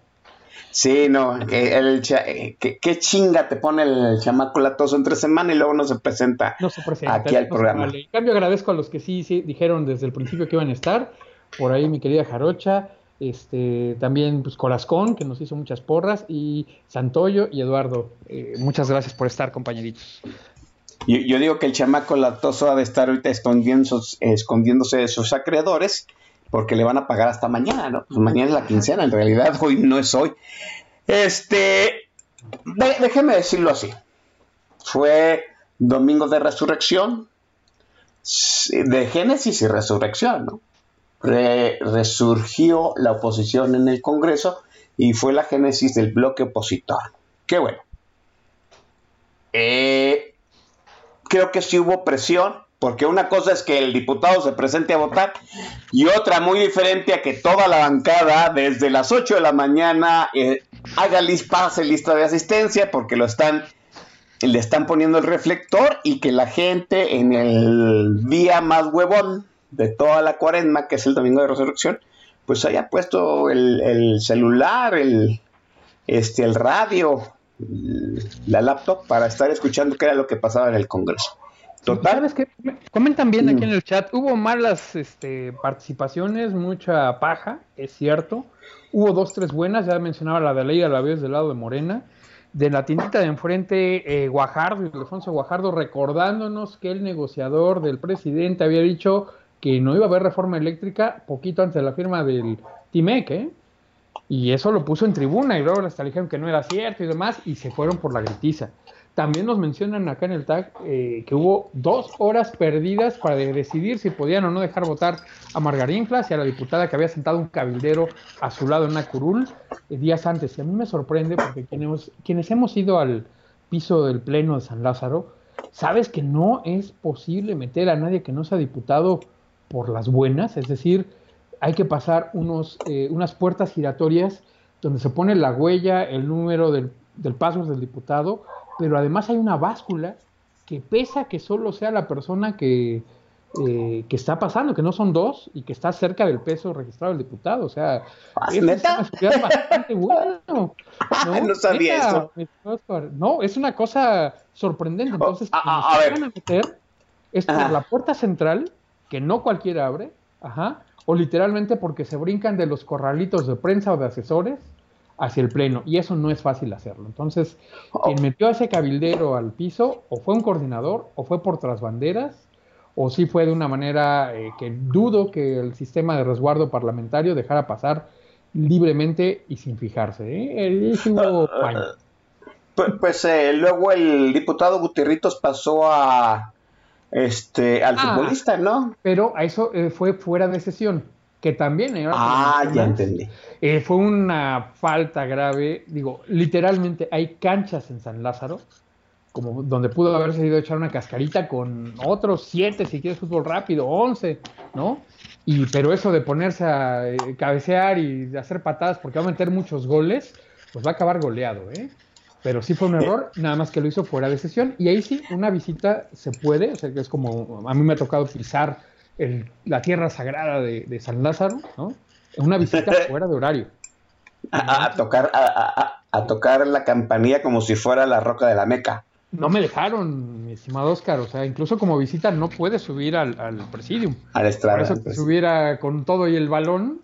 Sí, no, que el cha- eh, que- qué chinga te pone el chamaco latoso entre semana y luego no se presenta. No se presenta. Aquí al no programa. En cambio, agradezco a los que sí, sí dijeron desde el principio que iban a estar. Por ahí mi querida Jarocha, este, también pues Corazcón, que nos hizo muchas porras, y Santoyo y Eduardo. Eh, muchas gracias por estar, compañeritos. Yo, yo digo que el chamaco latoso ha de estar ahorita escondiéndose, escondiéndose de sus acreedores porque le van a pagar hasta mañana, ¿no? Pues mañana es la quincena, en realidad <laughs> hoy no es hoy. Este, de- déjeme decirlo así. Fue domingo de resurrección, de Génesis y resurrección, ¿no? Re- resurgió la oposición en el Congreso y fue la génesis del bloque opositor. Qué bueno. Eh, creo que sí hubo presión, porque una cosa es que el diputado se presente a votar y otra muy diferente a que toda la bancada desde las 8 de la mañana eh, haga pase lista de asistencia porque lo están le están poniendo el reflector y que la gente en el día más huevón de toda la cuaresma, que es el domingo de resurrección, pues haya puesto el, el celular, el, este, el radio, la laptop para estar escuchando qué era lo que pasaba en el Congreso. Total, ¿Sabes qué? Comentan bien aquí en el chat. Hubo malas este, participaciones, mucha paja, es cierto. Hubo dos, tres buenas. Ya mencionaba la de Leida la vez del lado de Morena. De la tiendita de enfrente, eh, Guajardo, Alfonso Guajardo, recordándonos que el negociador del presidente había dicho que no iba a haber reforma eléctrica poquito antes de la firma del TIMEC, ¿eh? Y eso lo puso en tribuna y luego hasta le dijeron que no era cierto y demás y se fueron por la gritiza. También nos mencionan acá en el tag eh, que hubo dos horas perdidas para decidir si podían o no dejar votar a Margarinflas y a la diputada que había sentado un cabildero a su lado en una curul eh, días antes. Y a mí me sorprende porque quienes, quienes hemos ido al piso del Pleno de San Lázaro, sabes que no es posible meter a nadie que no sea diputado por las buenas, es decir, hay que pasar unos, eh, unas puertas giratorias donde se pone la huella, el número del, del paso del diputado, pero además hay una báscula que pesa que solo sea la persona que, eh, que está pasando, que no son dos y que está cerca del peso registrado del diputado. O sea, ¿Ah, es ¿Neta? una bastante <laughs> bueno. ¿no? No sabía Neta, No, es una cosa sorprendente. Entonces, Oh, a- a- a se ver. van a meter es por Ajá. la puerta central, que no cualquiera abre, ajá, o literalmente porque se brincan de los corralitos de prensa o de asesores hacia el pleno, y eso no es fácil hacerlo. Entonces, quien metió a ese cabildero al piso, o fue un coordinador, o fue por tras banderas, o sí fue de una manera eh, que dudo que el sistema de resguardo parlamentario dejara pasar libremente y sin fijarse. ¿eh? Sí hubo paño. Pues, pues, eh, luego el diputado Gutierritos pasó a este al Ah. futbolista, ¿no? Pero a eso eh, fue fuera de sesión, que también... eh, que lo Ah, ya entendí. Eh, fue una falta grave, digo, literalmente hay canchas en San Lázaro, como donde pudo haberse ido a echar una cascarita con otros siete, si quieres fútbol rápido, once, ¿no? Y, pero eso de ponerse a eh, cabecear y de hacer patadas porque va a meter muchos goles, pues va a acabar goleado, ¿eh? Pero sí fue un error, nada más que lo hizo fuera de sesión. Y ahí sí, una visita se puede, o sea, que es como, a mí me ha tocado pisar el- la tierra sagrada de, de San Lázaro, ¿no? Una visita <laughs> fuera de horario. A, a tocar a, a- a- tocar la campanilla como si fuera la roca de la Meca. No me dejaron, mi estimado Oscar, o sea, incluso como visita no puedes subir al, al presidium. Al Por estrado. eso que subiera con todo y el balón,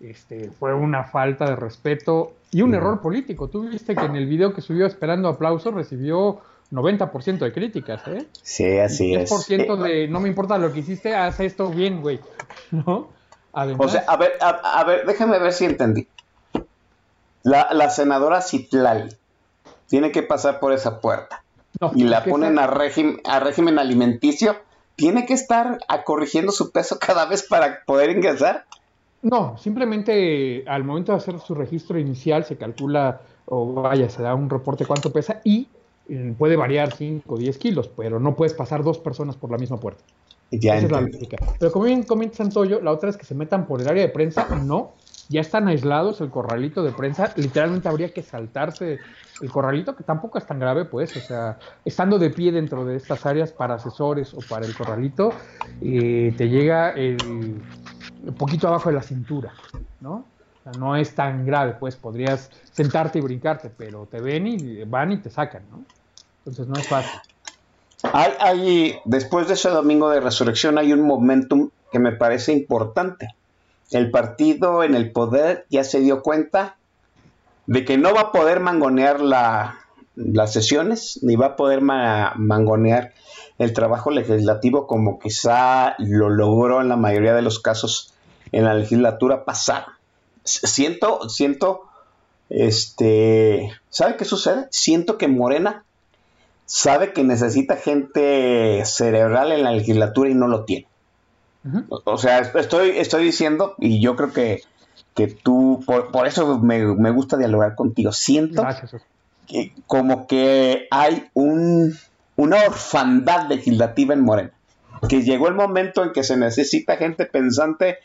este, fue una falta de respeto y un error político. Tú viste que en el video que subió esperando aplausos recibió 90% de críticas, ¿eh? Sí, así es. 10% de no me importa lo que hiciste, haz esto bien, güey. <laughs> ¿No? Además, O sea, a ver, a, a ver, déjame ver si entendí. La, la senadora Citlali tiene que pasar por esa puerta no, y la ponen a, régimen, a régimen alimenticio. ¿Tiene que estar corrigiendo su peso cada vez para poder ingresar? No, simplemente al momento de hacer su registro inicial se calcula, o vaya, se da un reporte cuánto pesa y puede variar 5 o 10 kilos, pero no puedes pasar dos personas por la misma puerta. Ya Esa es la lógica. Pero como bien comenta Santoyo, la otra es que se metan por el área de prensa, no, ya están aislados el corralito de prensa, literalmente habría que saltarse el corralito, que tampoco es tan grave, pues, o sea, estando de pie dentro de estas áreas para asesores o para el corralito, eh, te llega el, un poquito abajo de la cintura, ¿no? No es tan grave, pues podrías sentarte y brincarte, pero te ven y van y te sacan, ¿no? Entonces no es fácil. Hay, después de ese domingo de resurrección hay un momentum que me parece importante. El partido en el poder ya se dio cuenta de que no va a poder mangonear la- las sesiones, ni va a poder ma- mangonear el trabajo legislativo como quizá lo logró en la mayoría de los casos en la legislatura pasada. Siento, siento, este, ¿sabe qué sucede? Siento que Morena sabe que necesita gente cerebral en la legislatura y no lo tiene. O o sea, estoy, estoy diciendo, y yo creo que, que tú, por, por eso me, me gusta dialogar contigo, siento Gracias. Que como que hay un, una orfandad legislativa en Morena, que llegó el momento en que se necesita gente pensante,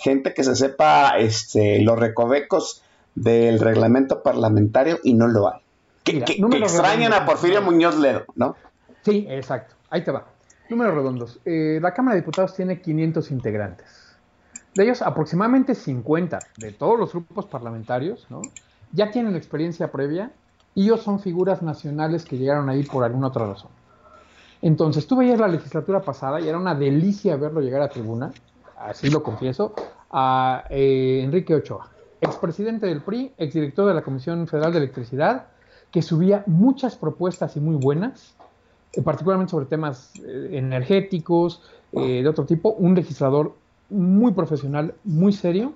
gente que se sepa este, los recovecos del reglamento parlamentario y no lo hay. Que, Mira, que- que números extrañan a. Porfirio Muñoz Ledo, ¿no? Sí, exacto. Ahí te va. Números redondos. Eh, la Cámara de Diputados tiene 500 integrantes. De ellos, aproximadamente 50 de todos los grupos parlamentarios, ¿no? Ya tienen experiencia previa y ellos son figuras nacionales que llegaron ahí por alguna otra razón. Entonces, tú veías la legislatura pasada y era una delicia verlo llegar a tribuna, así lo confieso, a eh, Enrique Ochoa, expresidente del PRI, exdirector de la Comisión Federal de Electricidad, que subía muchas propuestas y muy buenas, eh, particularmente sobre temas eh, energéticos, eh, de otro tipo, un legislador muy profesional, muy serio,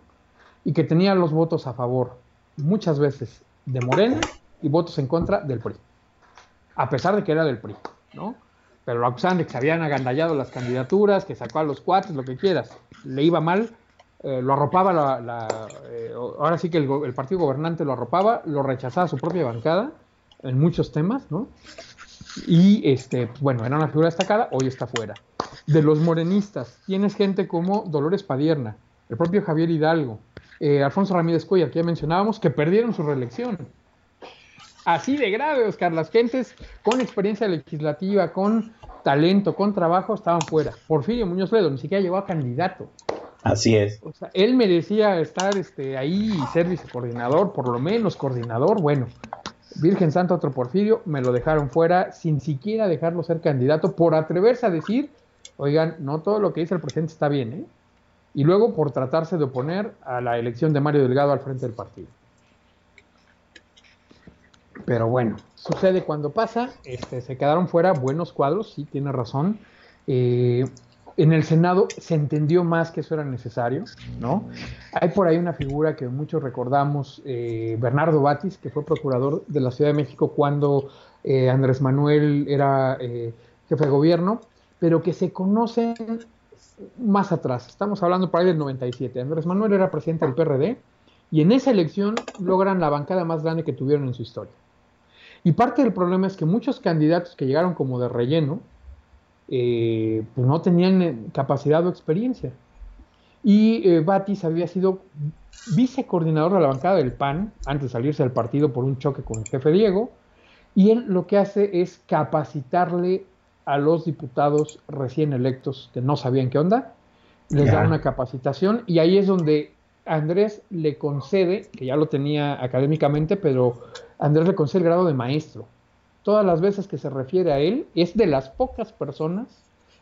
y que tenía los votos a favor muchas veces de Morena y votos en contra del PRI, a pesar de que era del PRI, ¿no? Pero lo acusaban de que se habían agandallado las candidaturas, que sacó a los cuates, lo que quieras. Le iba mal, eh, lo arropaba, la, eh, ahora sí que el, partido gobernante lo arropaba, lo rechazaba su propia bancada en muchos temas, ¿no? Y, este, bueno, era una figura destacada, hoy está fuera. De los morenistas, tienes gente como Dolores Padierna, el propio Javier Hidalgo, eh, Alfonso Ramírez Cuellar, que ya mencionábamos, que perdieron su reelección. Así de grave, Oscar, las gentes con experiencia legislativa, con talento, con trabajo, estaban fuera. Porfirio Muñoz Ledo ni siquiera llegó a candidato. Así es. O sea, él merecía estar este, ahí y ser vicecoordinador, por lo menos coordinador. Bueno, Virgen Santa, otro Porfirio, me lo dejaron fuera sin siquiera dejarlo ser candidato por atreverse a decir, oigan, no todo lo que dice el presidente está bien, ¿eh? Y luego por tratarse de oponer a la elección de Mario Delgado al frente del partido. Pero bueno, sucede cuando pasa, este, se quedaron fuera buenos cuadros, sí, tiene razón. Eh, en el Senado se entendió más que eso era necesario, ¿no? Hay por ahí una figura que muchos recordamos, eh, Bernardo Batis, que fue procurador de la Ciudad de México cuando eh, Andrés Manuel era jefe de gobierno, pero que se conocen más atrás. Estamos hablando por ahí del 97. Andrés Manuel era presidente del PRD y en esa elección logran la bancada más grande que tuvieron en su historia. Y parte del problema es que muchos candidatos que llegaron como de relleno, eh, pues no tenían eh, capacidad o experiencia. Y eh, Batis había sido vicecoordinador de la bancada del PAN antes de salirse del partido por un choque con el jefe Diego. Y él lo que hace es capacitarle a los diputados recién electos que no sabían qué onda, les da una capacitación y ahí es donde Andrés le concede, que ya lo tenía académicamente, pero Andrés le concede el grado de maestro todas las veces que se refiere a él, es de las pocas personas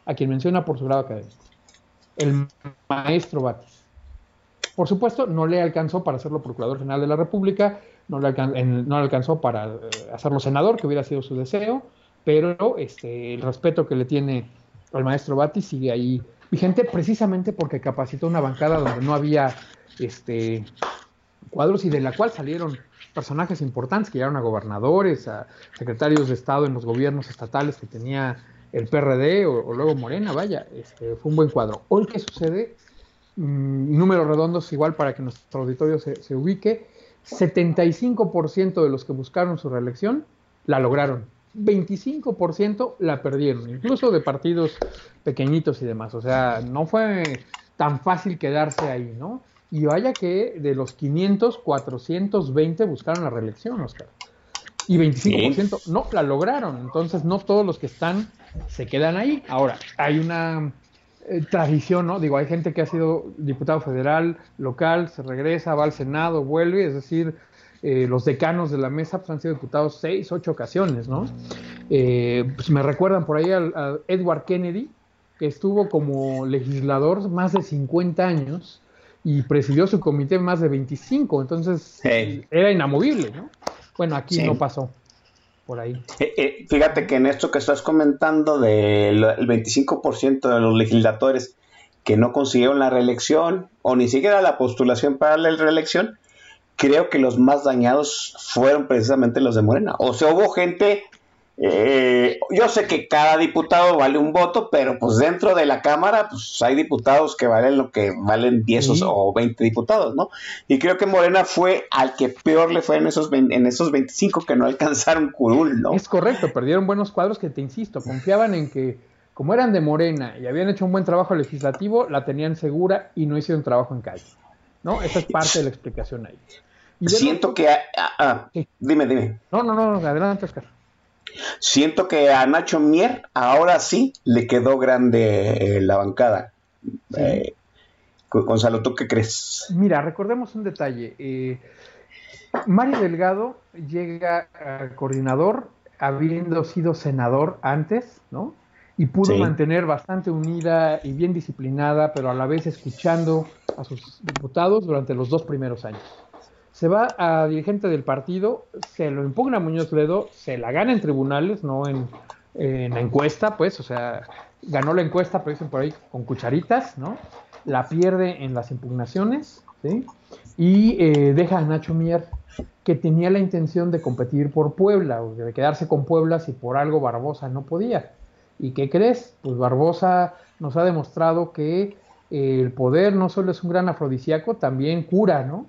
a quien menciona por su grado académico. El maestro Batis. Por supuesto, no le alcanzó para hacerlo Procurador General de la República, no le, alcanzó para eh, hacerlo senador, que hubiera sido su deseo, pero este, el respeto que le tiene al maestro Batis sigue ahí vigente precisamente porque capacitó una bancada donde no había este, cuadros y de la cual salieron personajes importantes que llegaron a gobernadores, a secretarios de Estado en los gobiernos estatales que tenía el PRD o, luego Morena, vaya, este, fue un buen cuadro. Hoy, ¿qué sucede? Mm, números redondos igual para que nuestro auditorio se, se ubique. 75% de los que buscaron su reelección la lograron. 25% la perdieron, incluso de partidos pequeñitos y demás. O sea, no fue tan fácil quedarse ahí, ¿no? Y vaya que de los 500, 420 buscaron la reelección, Oscar. Y 25% no la lograron. Entonces, no todos los que están se quedan ahí. Ahora, hay una eh, tradición, ¿no? Digo, hay gente que ha sido diputado federal, local, se regresa, va al Senado, vuelve, es decir, eh, los decanos de la mesa pues, han sido diputados seis, ocho ocasiones, ¿no? Eh, pues me recuerdan por ahí a Edward Kennedy, que estuvo como legislador más de 50 años y presidió su comité más de 25, entonces era inamovible, ¿no? Bueno, aquí no pasó por ahí. Eh, eh, fíjate que en esto que estás comentando del 25% de los legisladores que no consiguieron la reelección o ni siquiera la postulación para la reelección, creo que los más dañados fueron precisamente los de Morena. O sea, hubo gente eh, yo sé que cada diputado vale un voto, pero pues dentro de la Cámara pues hay diputados que valen lo que valen 10 o 20 diputados, ¿no? Y creo que Morena fue al que peor le fue en esos, en esos 25 que no alcanzaron curul, ¿no? Es correcto, perdieron buenos cuadros que te insisto, confiaban en que como eran de Morena y habían hecho un buen trabajo legislativo, la tenían segura y no hicieron trabajo en calle, ¿no? Esa es parte de la explicación ahí. Siento que... Ah, ah, dime, dime. No, no, no, adelante, Oscar. Siento que a Nacho Mier ahora sí le quedó grande eh, la bancada. Eh, Gonzalo, ¿tú qué crees? Mira, recordemos un detalle. Eh, Mario Delgado llega al coordinador habiendo sido senador antes, ¿no? Y pudo mantener bastante unida y bien disciplinada, pero a la vez escuchando a sus diputados durante los dos primeros años se va a dirigente del partido, se lo impugna Muñoz Ledo, se la gana en tribunales, no en, la encuesta, pues, o sea, ganó la encuesta, pero dicen por ahí, con cucharitas, ¿no? La pierde en las impugnaciones, ¿sí? Y eh, deja a Nacho Mier que tenía la intención de competir por Puebla, o de quedarse con Puebla si por algo Barbosa no podía. ¿Y qué crees? Pues Barbosa nos ha demostrado que el poder no solo es un gran afrodisíaco, también cura, ¿no?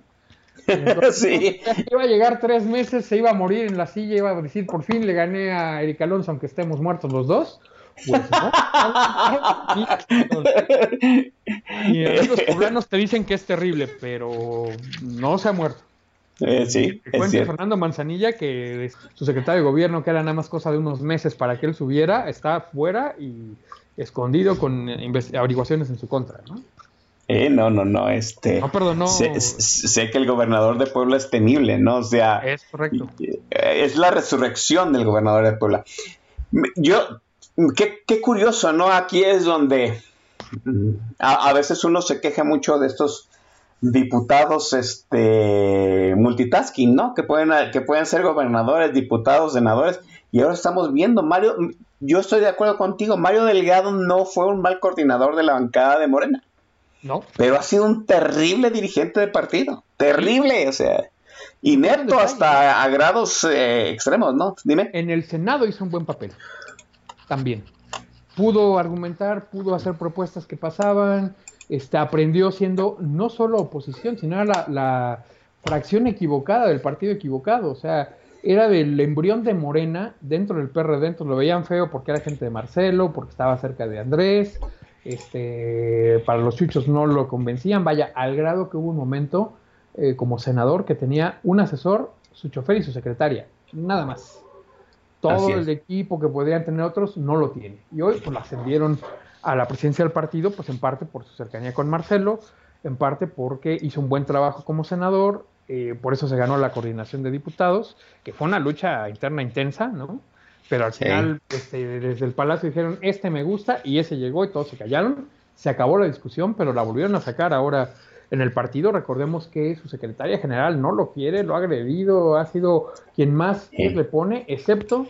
Sí. <laughs> Iba a llegar tres meses, se iba a morir en la silla, iba a decir, por fin le gané a Eric Alonso, aunque estemos muertos los dos. Pues, ¿no? y los poblanos te dicen que es terrible, pero no se ha muerto. Eh, sí, que cuente Fernando Manzanilla que su secretario de gobierno, que era nada más cosa de unos meses para que él subiera, está fuera y escondido con averiguaciones en su contra, ¿no? Eh, no, no, no, este... No, perdón, no... Sé, sé, que el gobernador de Puebla es temible, ¿no? O sea... Es correcto. Eh, es la resurrección del gobernador de Puebla. Yo, qué, qué curioso, ¿no? Aquí es donde a, a, veces uno se queja mucho de estos diputados este multitasking, ¿no? Que pueden, que pueden ser gobernadores, diputados, senadores. Y ahora estamos viendo, Mario, yo estoy de acuerdo contigo, Mario Delgado no fue un mal coordinador de la bancada de Morena. No. Pero ha sido un terrible dirigente del partido. Terrible, o sea, inepto hasta a grados eh, extremos, ¿no? Dime. En el Senado hizo un buen papel. También. Pudo argumentar, pudo hacer propuestas que pasaban, este, aprendió siendo no solo oposición, sino la, la fracción equivocada del partido equivocado. O sea, era del embrión de Morena dentro del PRD, dentro lo veían feo porque era gente de Marcelo, porque estaba cerca de Andrés, este, para los chuchos no lo convencían, vaya, al grado que hubo un momento eh, como senador que tenía un asesor, su chofer y su secretaria, nada más. Todo el equipo que podrían tener otros no lo tiene. Y hoy pues lo ascendieron a la presidencia del partido, pues en parte por su cercanía con Marcelo, en parte porque hizo un buen trabajo como senador, eh, por eso se ganó la coordinación de diputados, que fue una lucha interna intensa, ¿no? Pero al final, este, desde el Palacio dijeron, este me gusta, y ese llegó y todos se callaron, se acabó la discusión, pero la volvieron a sacar ahora en el partido. Recordemos que su secretaria general no lo quiere, lo ha agredido, ha sido quien más le pone, excepto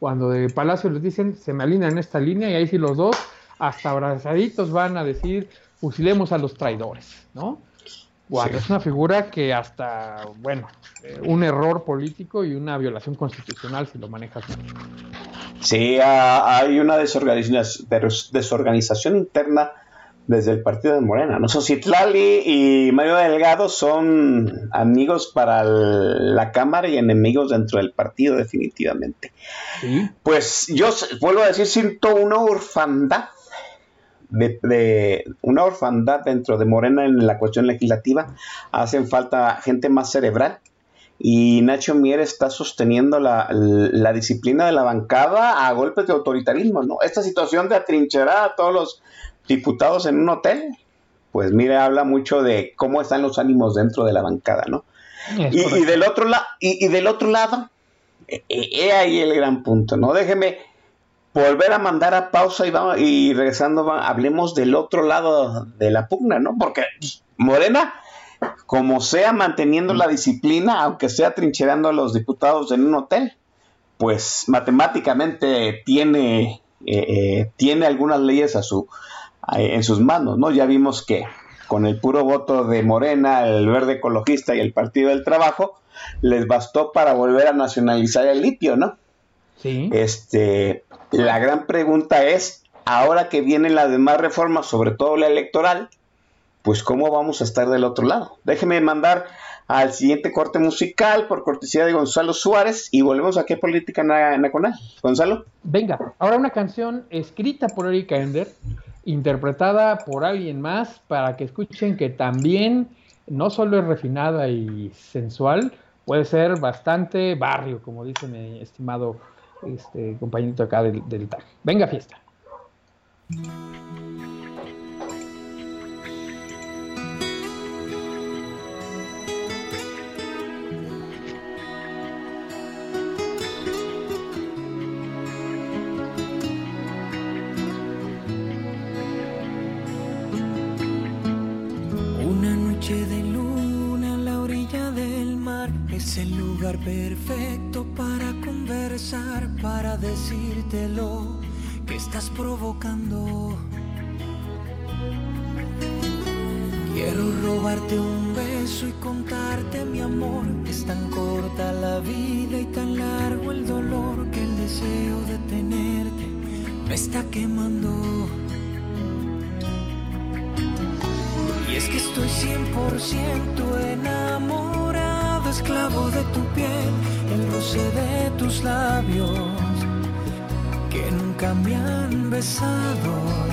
cuando de Palacio les dicen, se me alinean en esta línea, y ahí sí los dos hasta abrazaditos van a decir fusilemos a los traidores, ¿no? Cuando es una figura que hasta, bueno, eh, un error político y una violación constitucional si lo manejas. Sí, hay una desorganización interna desde el partido de Morena. ¿no? Citlali y Mario Delgado son amigos para la Cámara y enemigos dentro del partido, definitivamente. ¿Sí? Pues yo vuelvo a decir, siento una orfandad de, una orfandad dentro de Morena en la cuestión legislativa. Hacen falta gente más cerebral. Y Nacho Mier está sosteniendo la, disciplina de la bancada a golpes de autoritarismo, ¿no? Esta situación de atrincherar a todos los diputados en un hotel, pues mire, habla mucho de cómo están los ánimos dentro de la bancada, ¿no? Y, del otro lado, y, del otro lado, he ahí el gran punto, ¿no? Déjeme volver a mandar a pausa y vamos y regresando hablemos del otro lado de la pugna, ¿no? Porque Morena, como sea manteniendo la disciplina, aunque sea trincherando a los diputados en un hotel, pues matemáticamente tiene eh, eh, tiene algunas leyes a su en sus manos, ¿no? Ya vimos que con el puro voto de Morena, el Verde Ecologista y el Partido del Trabajo, les bastó para volver a nacionalizar el litio, ¿no? Sí. Este, la gran pregunta es, ahora que vienen las demás reformas, sobre todo la electoral, pues cómo vamos a estar del otro lado. Déjeme mandar al siguiente corte musical por cortesía de Gonzalo Suárez y volvemos a qué política nacional. Gonzalo. Venga, ahora una canción escrita por Erika Ender, interpretada por alguien más para que escuchen que también no solo es refinada y sensual, puede ser bastante barrio, como dice mi estimado este compañito acá del, del tag. Venga fiesta. Es el lugar perfecto para conversar, para decirte lo que estás provocando. Quiero robarte un beso beso y contarte mi amor. Es tan corta la vida y tan largo el dolor que el deseo de tenerte me está quemando. Y es que estoy 100% enamorado, esclavo de tu piel, el roce de tus labios que nunca me han besado.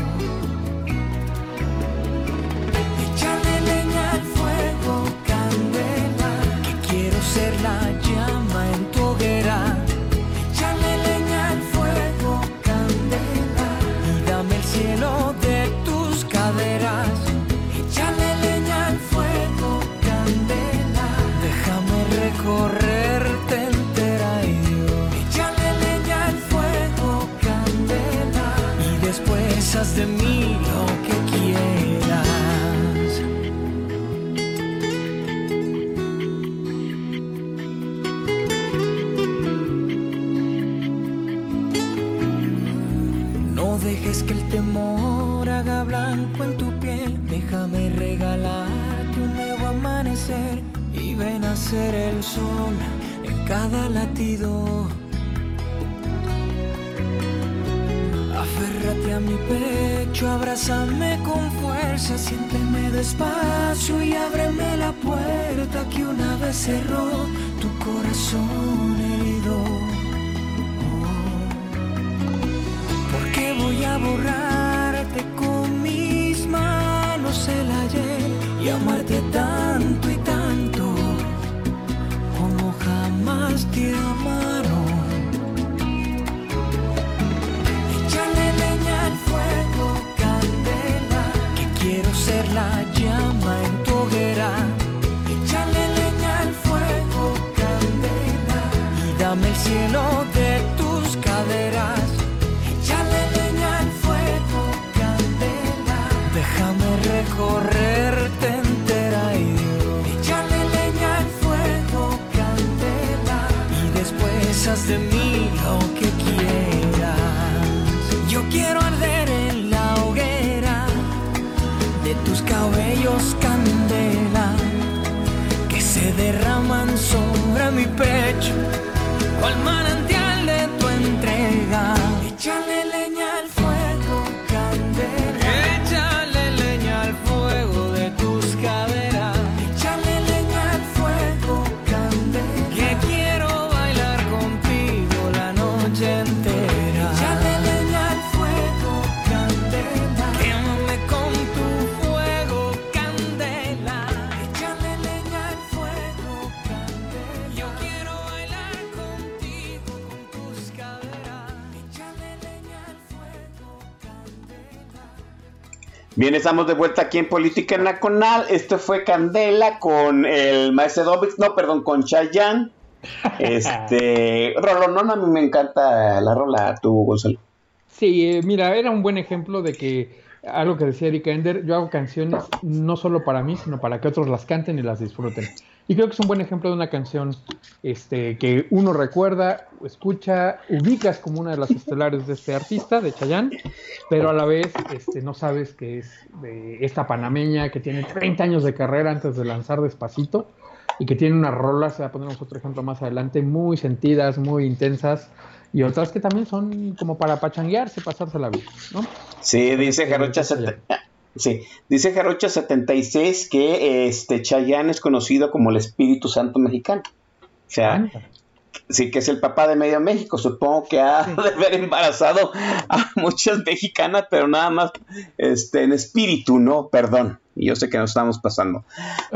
De mí lo que quieras. No dejes que el temor haga blanco en tu piel. Déjame regalarte un nuevo amanecer y ven a ser el sol en cada latido. Mi pecho, abrázame con fuerza, siénteme despacio y ábreme la puerta que una vez cerró tu corazón herido. Porque voy a borrarte con mis manos el ayer y amarte tanto y tanto como jamás te amaron. Cielo de tus caderas. Échale leña al fuego, candela, déjame recorrerte entera y leña al fuego, candela, y después haz de mí lo que quieras. Yo quiero arder en la hoguera de tus cabellos candela que se derraman sobre mi pecho, cual manantial Bien, estamos de vuelta aquí en Política Nacional. Esto fue Candela con el maestro Dobix, no, perdón, con Chayanne. <laughs> Este, Rolonón, a mí me encanta la rola, tú, Gonzalo. Sí, eh, mira, era un buen ejemplo de que algo que decía Erika Ender, yo hago canciones no solo para mí, sino para que otros las canten y las disfruten. Y creo que es un buen ejemplo de una canción este, que uno recuerda, escucha, ubicas como una de las estelares de este artista, de Chayanne, pero a la vez este, no sabes que es de esta panameña que tiene 30 años de carrera antes de lanzar Despacito y que tiene unas rolas, ya pondremos otro ejemplo más adelante, muy sentidas, muy intensas, y otras que también son como para pachanguearse, pasarse la vida, ¿no? Sí, dice Jarocha, sí, dice Jarocha 76 que este Chayanne es conocido como el Espíritu Santo mexicano. O sea, Anda. sí que es el papá de medio México. Supongo que ha de haber embarazado a muchas mexicanas, pero nada más este, en espíritu, ¿no? Perdón. Yo sé que nos estamos pasando.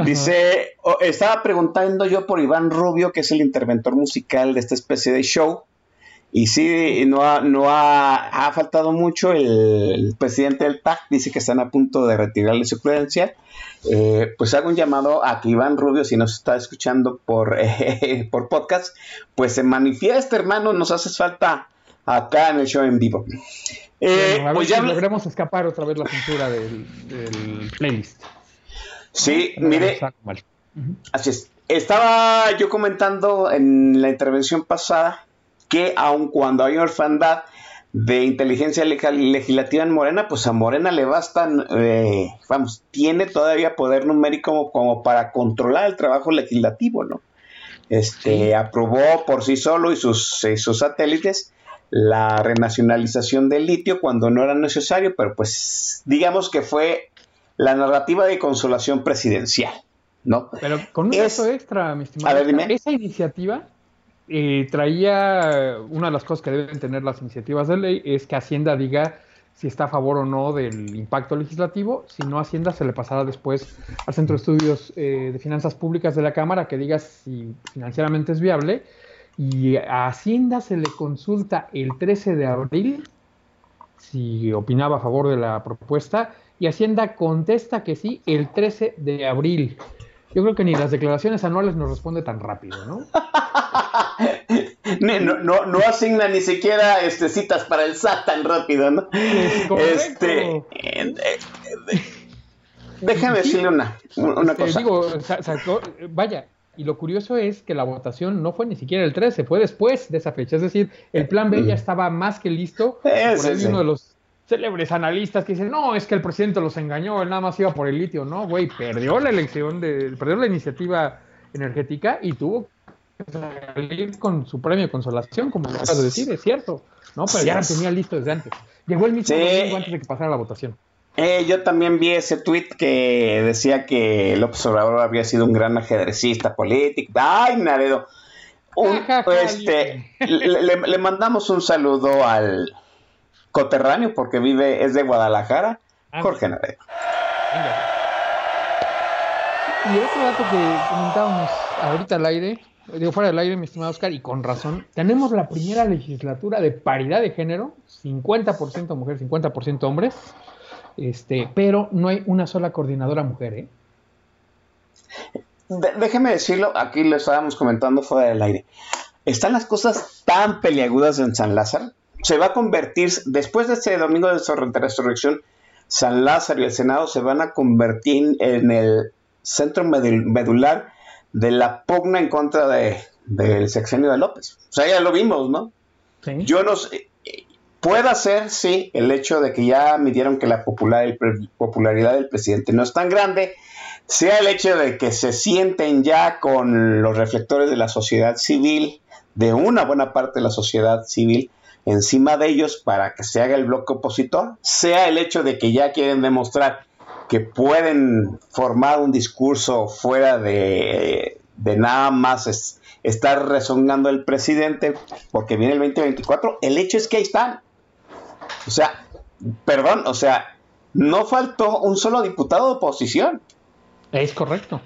Dice, estaba preguntando yo por Iván Rubio, que es el interventor musical de esta especie de show. Y sí, no ha, no ha, ha faltado mucho. El, el presidente del TAC dice que están a punto de retirarle su credencial. Eh, pues hago un llamado a que Iván Rubio, si nos está escuchando por, eh, <laughs> por podcast, pues se manifieste, hermano. Nos hace falta acá en el show en vivo. Eh, Bueno, a ver pues si ya, logremos escapar otra vez la censura del, del playlist. sí, No mire. Así es. Estaba yo comentando en la intervención pasada que aun cuando hay orfandad, de inteligencia legislativa en Morena, pues a Morena le bastan, eh, vamos, tiene todavía poder numérico como, para controlar el trabajo legislativo, ¿no? Este, aprobó por sí solo y sus, satélites la renacionalización del litio cuando no era necesario, pero pues digamos que fue la narrativa de consolación presidencial, ¿no? Pero con un dato extra, mi estimado, esa iniciativa eh, traía una de las cosas que deben tener las iniciativas de ley es que Hacienda diga si está a favor o no del impacto legislativo. Si no, Hacienda se le pasará después al Centro de Estudios eh, de Finanzas Públicas de la Cámara que diga si financieramente es viable. Y a Hacienda se le consulta el 13 de abril si opinaba a favor de la propuesta y Hacienda contesta que sí el 13 de abril. Yo creo que ni las declaraciones anuales nos responde tan rápido, <laughs> ¿no? no, no, asigna ni siquiera este, citas para el SAT tan rápido, ¿no? Este, eh, eh, déjame decirle una, una cosa. Digo, vaya, y lo curioso es que la votación no fue ni siquiera el 13, fue después de esa fecha. Es decir, el plan B ya estaba más que listo. por ahí uno de los célebres analistas que dicen, no, es que el presidente los engañó, él nada más iba por el litio. No, güey, perdió la elección, de, perdió la iniciativa energética y tuvo que salir con su premio de consolación, como acabas de decir, es cierto. No, pero ya lo tenía listo desde antes. Llegó el mismo domingo antes de que pasara la votación. Eh, yo también vi ese tweet que decía que López Obrador había sido un gran ajedrecista político. ¡Ay, Naredo! este, le, mandamos un saludo al, coterráneo porque vive, es de Guadalajara, ah, Jorge Naredo. Y otro dato que comentábamos ahorita al aire, digo fuera del aire, mi estimado Oscar, y con razón, tenemos la primera legislatura de paridad de género, 50% mujeres, 50% hombres, este, pero no hay una sola coordinadora mujer, ¿eh? déjeme decirlo, aquí lo estábamos comentando fuera del aire. Están las cosas tan peliagudas en San Lázaro se va a convertir, después de este domingo de resurrección, San Lázaro y el Senado se van a convertir en el centro medular de la pugna en contra de, del sexenio de López. O sea, ya lo vimos, ¿no? Yo no sé, puede ser, sí, el hecho de que ya midieron que la popular, popularidad del presidente no es tan grande, sea el hecho de que se sienten ya con los reflectores de la sociedad civil, de una buena parte de la sociedad civil, encima de ellos para que se haga el bloque opositor, sea el hecho de que ya quieren demostrar que pueden formar un discurso fuera de, nada más estar rezongando el presidente porque viene el 2024, el hecho es que ahí están. O sea, perdón, o sea, no faltó un solo diputado de oposición. Es correcto.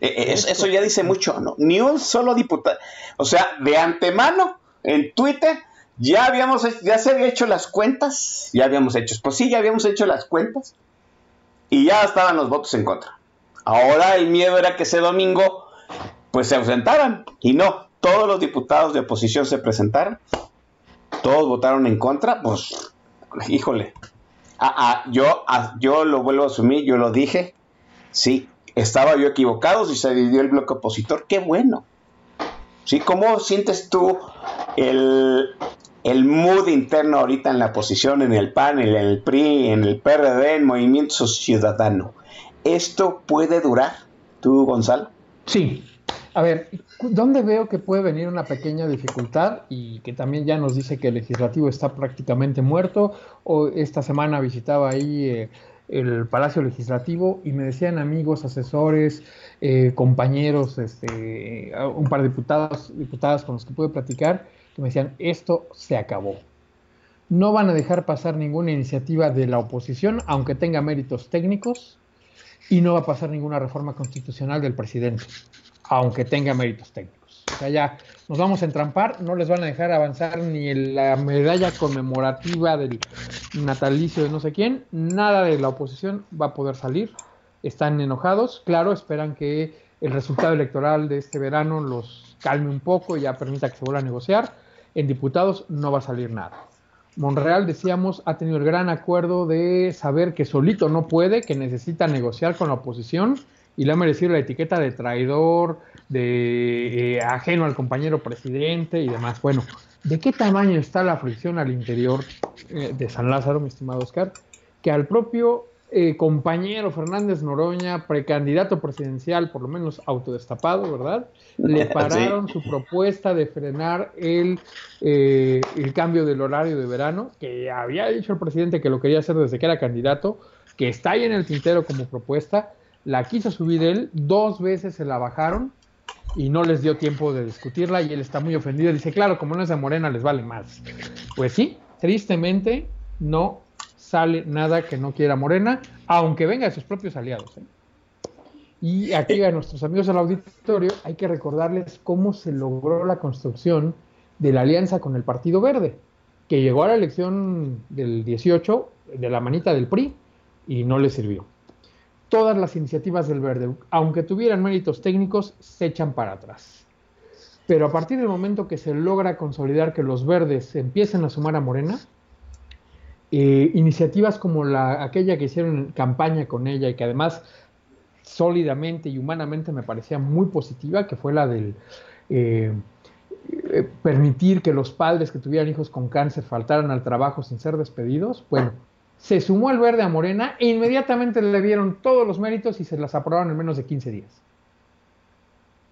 E, e, eso ya dice mucho, ¿no? Ni un solo diputado. O sea, de antemano en Twitter ya habíamos ya se había hecho las cuentas, ya habíamos hecho, pues sí, ya habíamos hecho las cuentas y ya estaban los votos en contra. Ahora el miedo era que ese domingo pues se ausentaran y no, todos los diputados de oposición se presentaron, todos votaron en contra, pues híjole. Yo, yo lo vuelvo a asumir, yo lo dije, sí, estaba yo equivocado si se dividió el bloque opositor, qué bueno. ¿Sí? ¿Cómo sientes tú el, mood interno ahorita en la posición, en el PAN, en el PRI, en el PRD, en Movimiento Ciudadano? ¿Esto puede durar, tú, Gonzalo? Sí. A ver, ¿dónde veo que puede venir una pequeña dificultad y que también ya nos dice que el legislativo está prácticamente muerto? O esta semana visitaba ahí eh, el Palacio Legislativo y me decían amigos, asesores, eh, compañeros, este, un par de diputados, diputadas con los que pude platicar, que me decían, esto se acabó. No van a dejar pasar ninguna iniciativa de la oposición, aunque tenga méritos técnicos, y no va a pasar ninguna reforma constitucional del presidente, aunque tenga méritos técnicos. O sea, ya nos vamos a entrampar, no les van a dejar avanzar ni la medalla conmemorativa del natalicio de no sé quién, nada de la oposición va a poder salir. Están enojados, claro, esperan que el resultado electoral de este verano los calme un poco y ya permita que se vuelva a negociar. En diputados no va a salir nada. Monreal, decíamos, ha tenido el gran acuerdo de saber que solito no puede, que necesita negociar con la oposición y le ha merecido la etiqueta de traidor, de eh, ajeno al compañero presidente y demás. Bueno, ¿De qué tamaño está la fricción al interior eh, de San Lázaro, mi estimado Oscar? Que al propio eh, compañero Fernández Noroña, precandidato presidencial, por lo menos autodestapado, ¿verdad? Le <laughs> pararon su propuesta de frenar el, eh, el cambio del horario de verano, que había dicho el presidente que lo quería hacer desde que era candidato, que está ahí en el tintero como propuesta, la quiso subir él, dos veces se la bajaron y no les dio tiempo de discutirla y él está muy ofendido. Dice, claro, como no es de Morena, les vale más. Pues sí, tristemente no sale nada que no quiera Morena, aunque venga de sus propios aliados. ¿eh? Y aquí a nuestros amigos del auditorio hay que recordarles cómo se logró la construcción de la alianza con el Partido Verde, que llegó a la elección del 18 de la manita del PRI y no le sirvió todas las iniciativas del verde, aunque tuvieran méritos técnicos, se echan para atrás. Pero a partir del momento que se logra consolidar que los verdes empiecen a sumar a Morena, eh, iniciativas como la, aquella que hicieron campaña con ella y que además sólidamente y humanamente me parecía muy positiva, que fue la del eh, eh, permitir que los padres que tuvieran hijos con cáncer faltaran al trabajo sin ser despedidos, bueno, se sumó al verde a Morena e inmediatamente le dieron todos los méritos y se las aprobaron en menos de 15 días.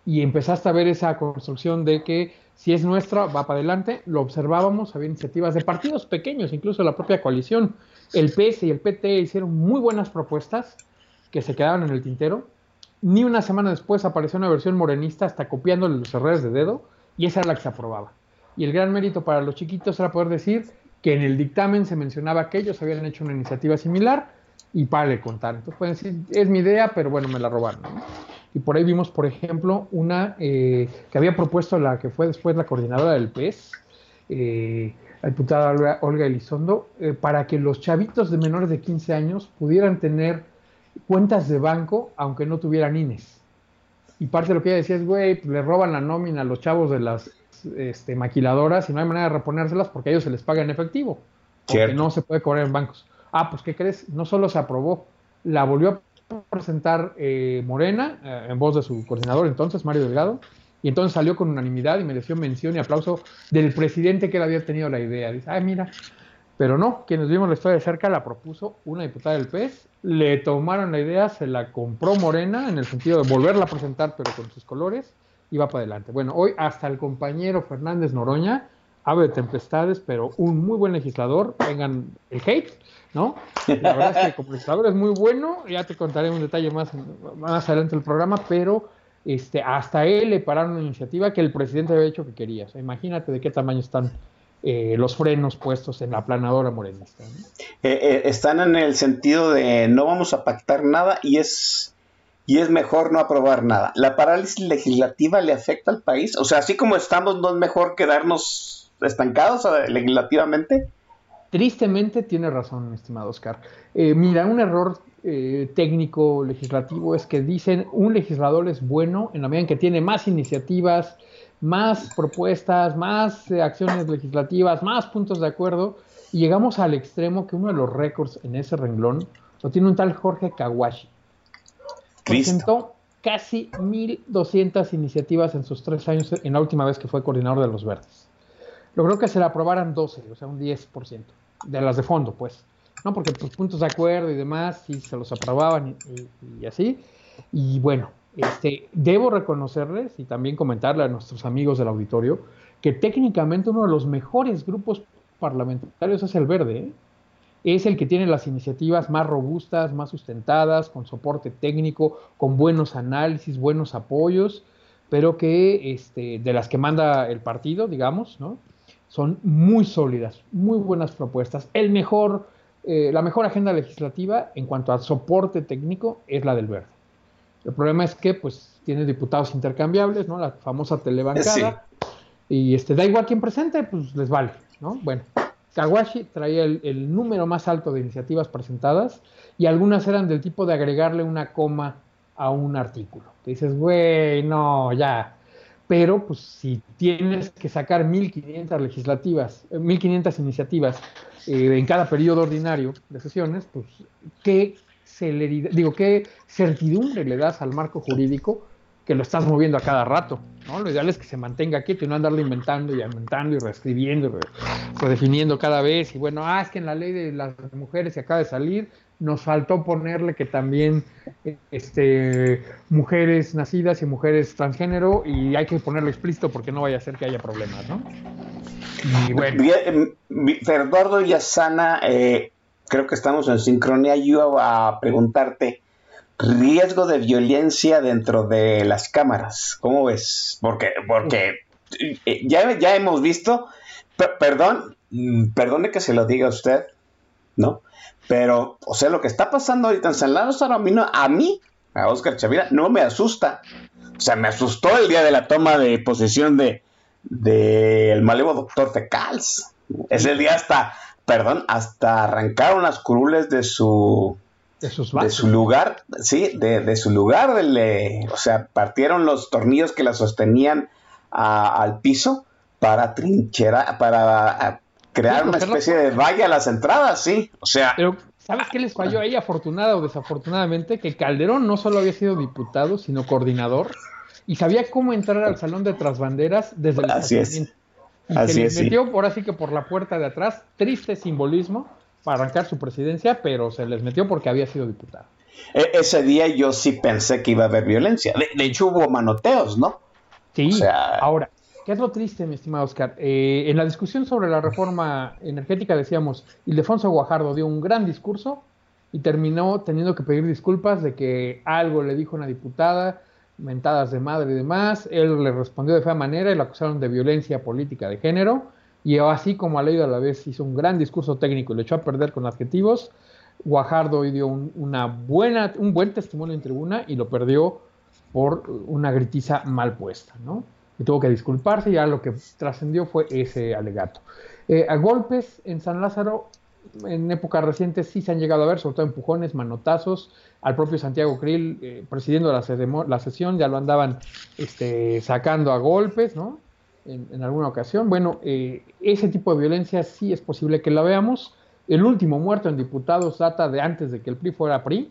Y empezaste a ver esa construcción de que si es nuestra, va para adelante. Lo observábamos, había iniciativas de partidos pequeños, incluso la propia coalición. El PS y el PT hicieron muy buenas propuestas que se quedaron en el tintero. Ni una semana después apareció una versión morenista, hasta copiándole los errores de dedo, y esa era la que se aprobaba. Y el gran mérito para los chiquitos era poder decir, que en el dictamen se mencionaba que ellos habían hecho una iniciativa similar y para de contar. Entonces pueden decir, es mi idea, pero bueno, me la robaron. Y por ahí vimos, por ejemplo, una eh, que había propuesto la que fue después la coordinadora del PES, eh, la diputada Olga, Elizondo, eh, para que los chavitos de menores de 15 años pudieran tener cuentas de banco aunque no tuvieran INES. Y parte de lo que ella decía es, güey, pues, le roban la nómina a los chavos de las este, maquiladoras y no hay manera de reponérselas porque a ellos se les paga en efectivo. Porque no se puede cobrar en bancos. Ah, pues ¿qué crees? No solo se aprobó, la volvió a presentar eh, Morena eh, en voz de su coordinador entonces, Mario Delgado, y entonces salió con unanimidad y mereció mención y aplauso del presidente que él había tenido la idea. Dice, ay, mira, pero no, quienes vimos la historia de cerca la propuso una diputada del PES, le tomaron la idea, se la compró Morena en el sentido de volverla a presentar pero con sus colores y va para adelante. Bueno, hoy hasta el compañero Fernández Noroña, ave de tempestades, pero un muy buen legislador, vengan el hate, ¿no? La verdad es que como legislador es muy bueno, ya te contaré un detalle más, más adelante del programa, pero este, hasta él le pararon una iniciativa que el presidente había dicho que quería. O sea, imagínate de qué tamaño están eh, los frenos puestos en la planadora morenista. Eh, eh, están en el sentido de no vamos a pactar nada y es y es mejor no aprobar nada. ¿La parálisis legislativa le afecta al país? O sea, así como estamos, ¿no es mejor quedarnos estancados legislativamente? Tristemente tiene razón, estimado Oscar. Eh, mira, un error eh, técnico legislativo es que dicen un legislador es bueno en la medida en que tiene más iniciativas, más propuestas, más eh, acciones legislativas, más puntos de acuerdo, y llegamos al extremo que uno de los récords en ese renglón lo tiene un tal Jorge Kawashi presentó casi 1.200 iniciativas en sus tres años, en la última vez que fue coordinador de los verdes. Logró que se le aprobaran 12, o sea, un 10%, de las de fondo, pues. ¿no? Porque pues, puntos de acuerdo y demás, sí se los aprobaban y, así. Y bueno, este, debo reconocerles y también comentarle a nuestros amigos del auditorio que técnicamente uno de los mejores grupos parlamentarios es el verde. ¿eh? es el que tiene las iniciativas más robustas, más sustentadas, con soporte técnico, con buenos análisis, buenos apoyos, pero que este, de las que manda el partido, digamos, ¿no? Son muy sólidas, muy buenas propuestas. El mejor, eh, la mejor agenda legislativa en cuanto a soporte técnico es la del verde. El problema es que pues tiene diputados intercambiables, ¿no? La famosa telebancada. Y este, da igual quién presente, pues les vale, ¿no? Bueno, Kawashi traía el, número más alto de iniciativas presentadas y algunas eran del tipo de agregarle una coma a un artículo. Te dices, güey, no, ya. Pero pues si tienes que sacar 1500 legislativas, 1500 eh, iniciativas eh, en cada periodo ordinario de sesiones, pues qué celeridad, digo, qué certidumbre le das al marco jurídico que lo estás moviendo a cada rato. ¿no? Lo ideal es que se mantenga quieto y no andarlo inventando y inventando y reescribiendo y re- redefiniendo cada vez. Y bueno, ah, es que en la ley de las mujeres que acaba de salir, nos faltó ponerle que también eh, este, mujeres nacidas y mujeres transgénero y hay que ponerlo explícito porque no vaya a ser que haya problemas, ¿no? Y bueno, Eduardo Yazana, eh, creo que estamos en sincronía. Yo iba a preguntarte riesgo de violencia dentro de las cámaras. ¿Cómo ves? Porque, porque eh, ya, ya hemos visto, per- perdón, mm, perdone que se lo diga a usted, ¿no? Pero, o sea, lo que está pasando ahorita en San Lázaro, a mí, no- a mí, a Oscar Chavira, no me asusta. O sea, me asustó el día de la toma de posesión de del malevo doctor Fecals. Ese día hasta, perdón, hasta arrancaron las curules de su de sus de su lugar, sí, de, de su lugar, eh, o sea, partieron los tornillos que la sostenían a- al piso para trinchera, para crear una especie de valla a las entradas, sí, o sea, Pero, ¿sabes qué les falló ahí, afortunada o desafortunadamente? Que Calderón no solo había sido diputado, sino coordinador, y sabía cómo entrar al salón de trasbanderas desde el Así es. Y Así se les es, sí. metió, ahora sí que por la puerta de atrás, triste simbolismo para arrancar su presidencia, pero se les metió porque había sido diputado. e- ese día yo sí pensé que iba a haber violencia, de, de hecho hubo manoteos, ¿no? Sí, O sea- ahora, ¿qué es lo triste, mi estimado Oscar? Eh, en la discusión sobre la reforma energética decíamos, Ildefonso Guajardo dio un gran discurso y terminó teniendo que pedir disculpas de que algo le dijo una diputada, mentadas de madre y demás, él le respondió de fea manera y lo acusaron de violencia política de género, y así como ha leído a la vez hizo un gran discurso técnico y lo echó a perder con adjetivos, Guajardo hoy dio un, una buena, un buen testimonio en tribuna y lo perdió por una gritiza mal puesta, ¿no? Y tuvo que disculparse ya lo que trascendió fue ese alegato. Eh, a golpes en San Lázaro, en épocas recientes sí se han llegado a ver, sobre todo empujones, manotazos, al propio Santiago Krill eh, presidiendo la sesión, ya lo andaban este, sacando a golpes, ¿no? En, en alguna ocasión. Bueno, eh, ese tipo de violencia sí es posible que la veamos. El último muerto en diputados data de antes de que el PRI fuera PRI,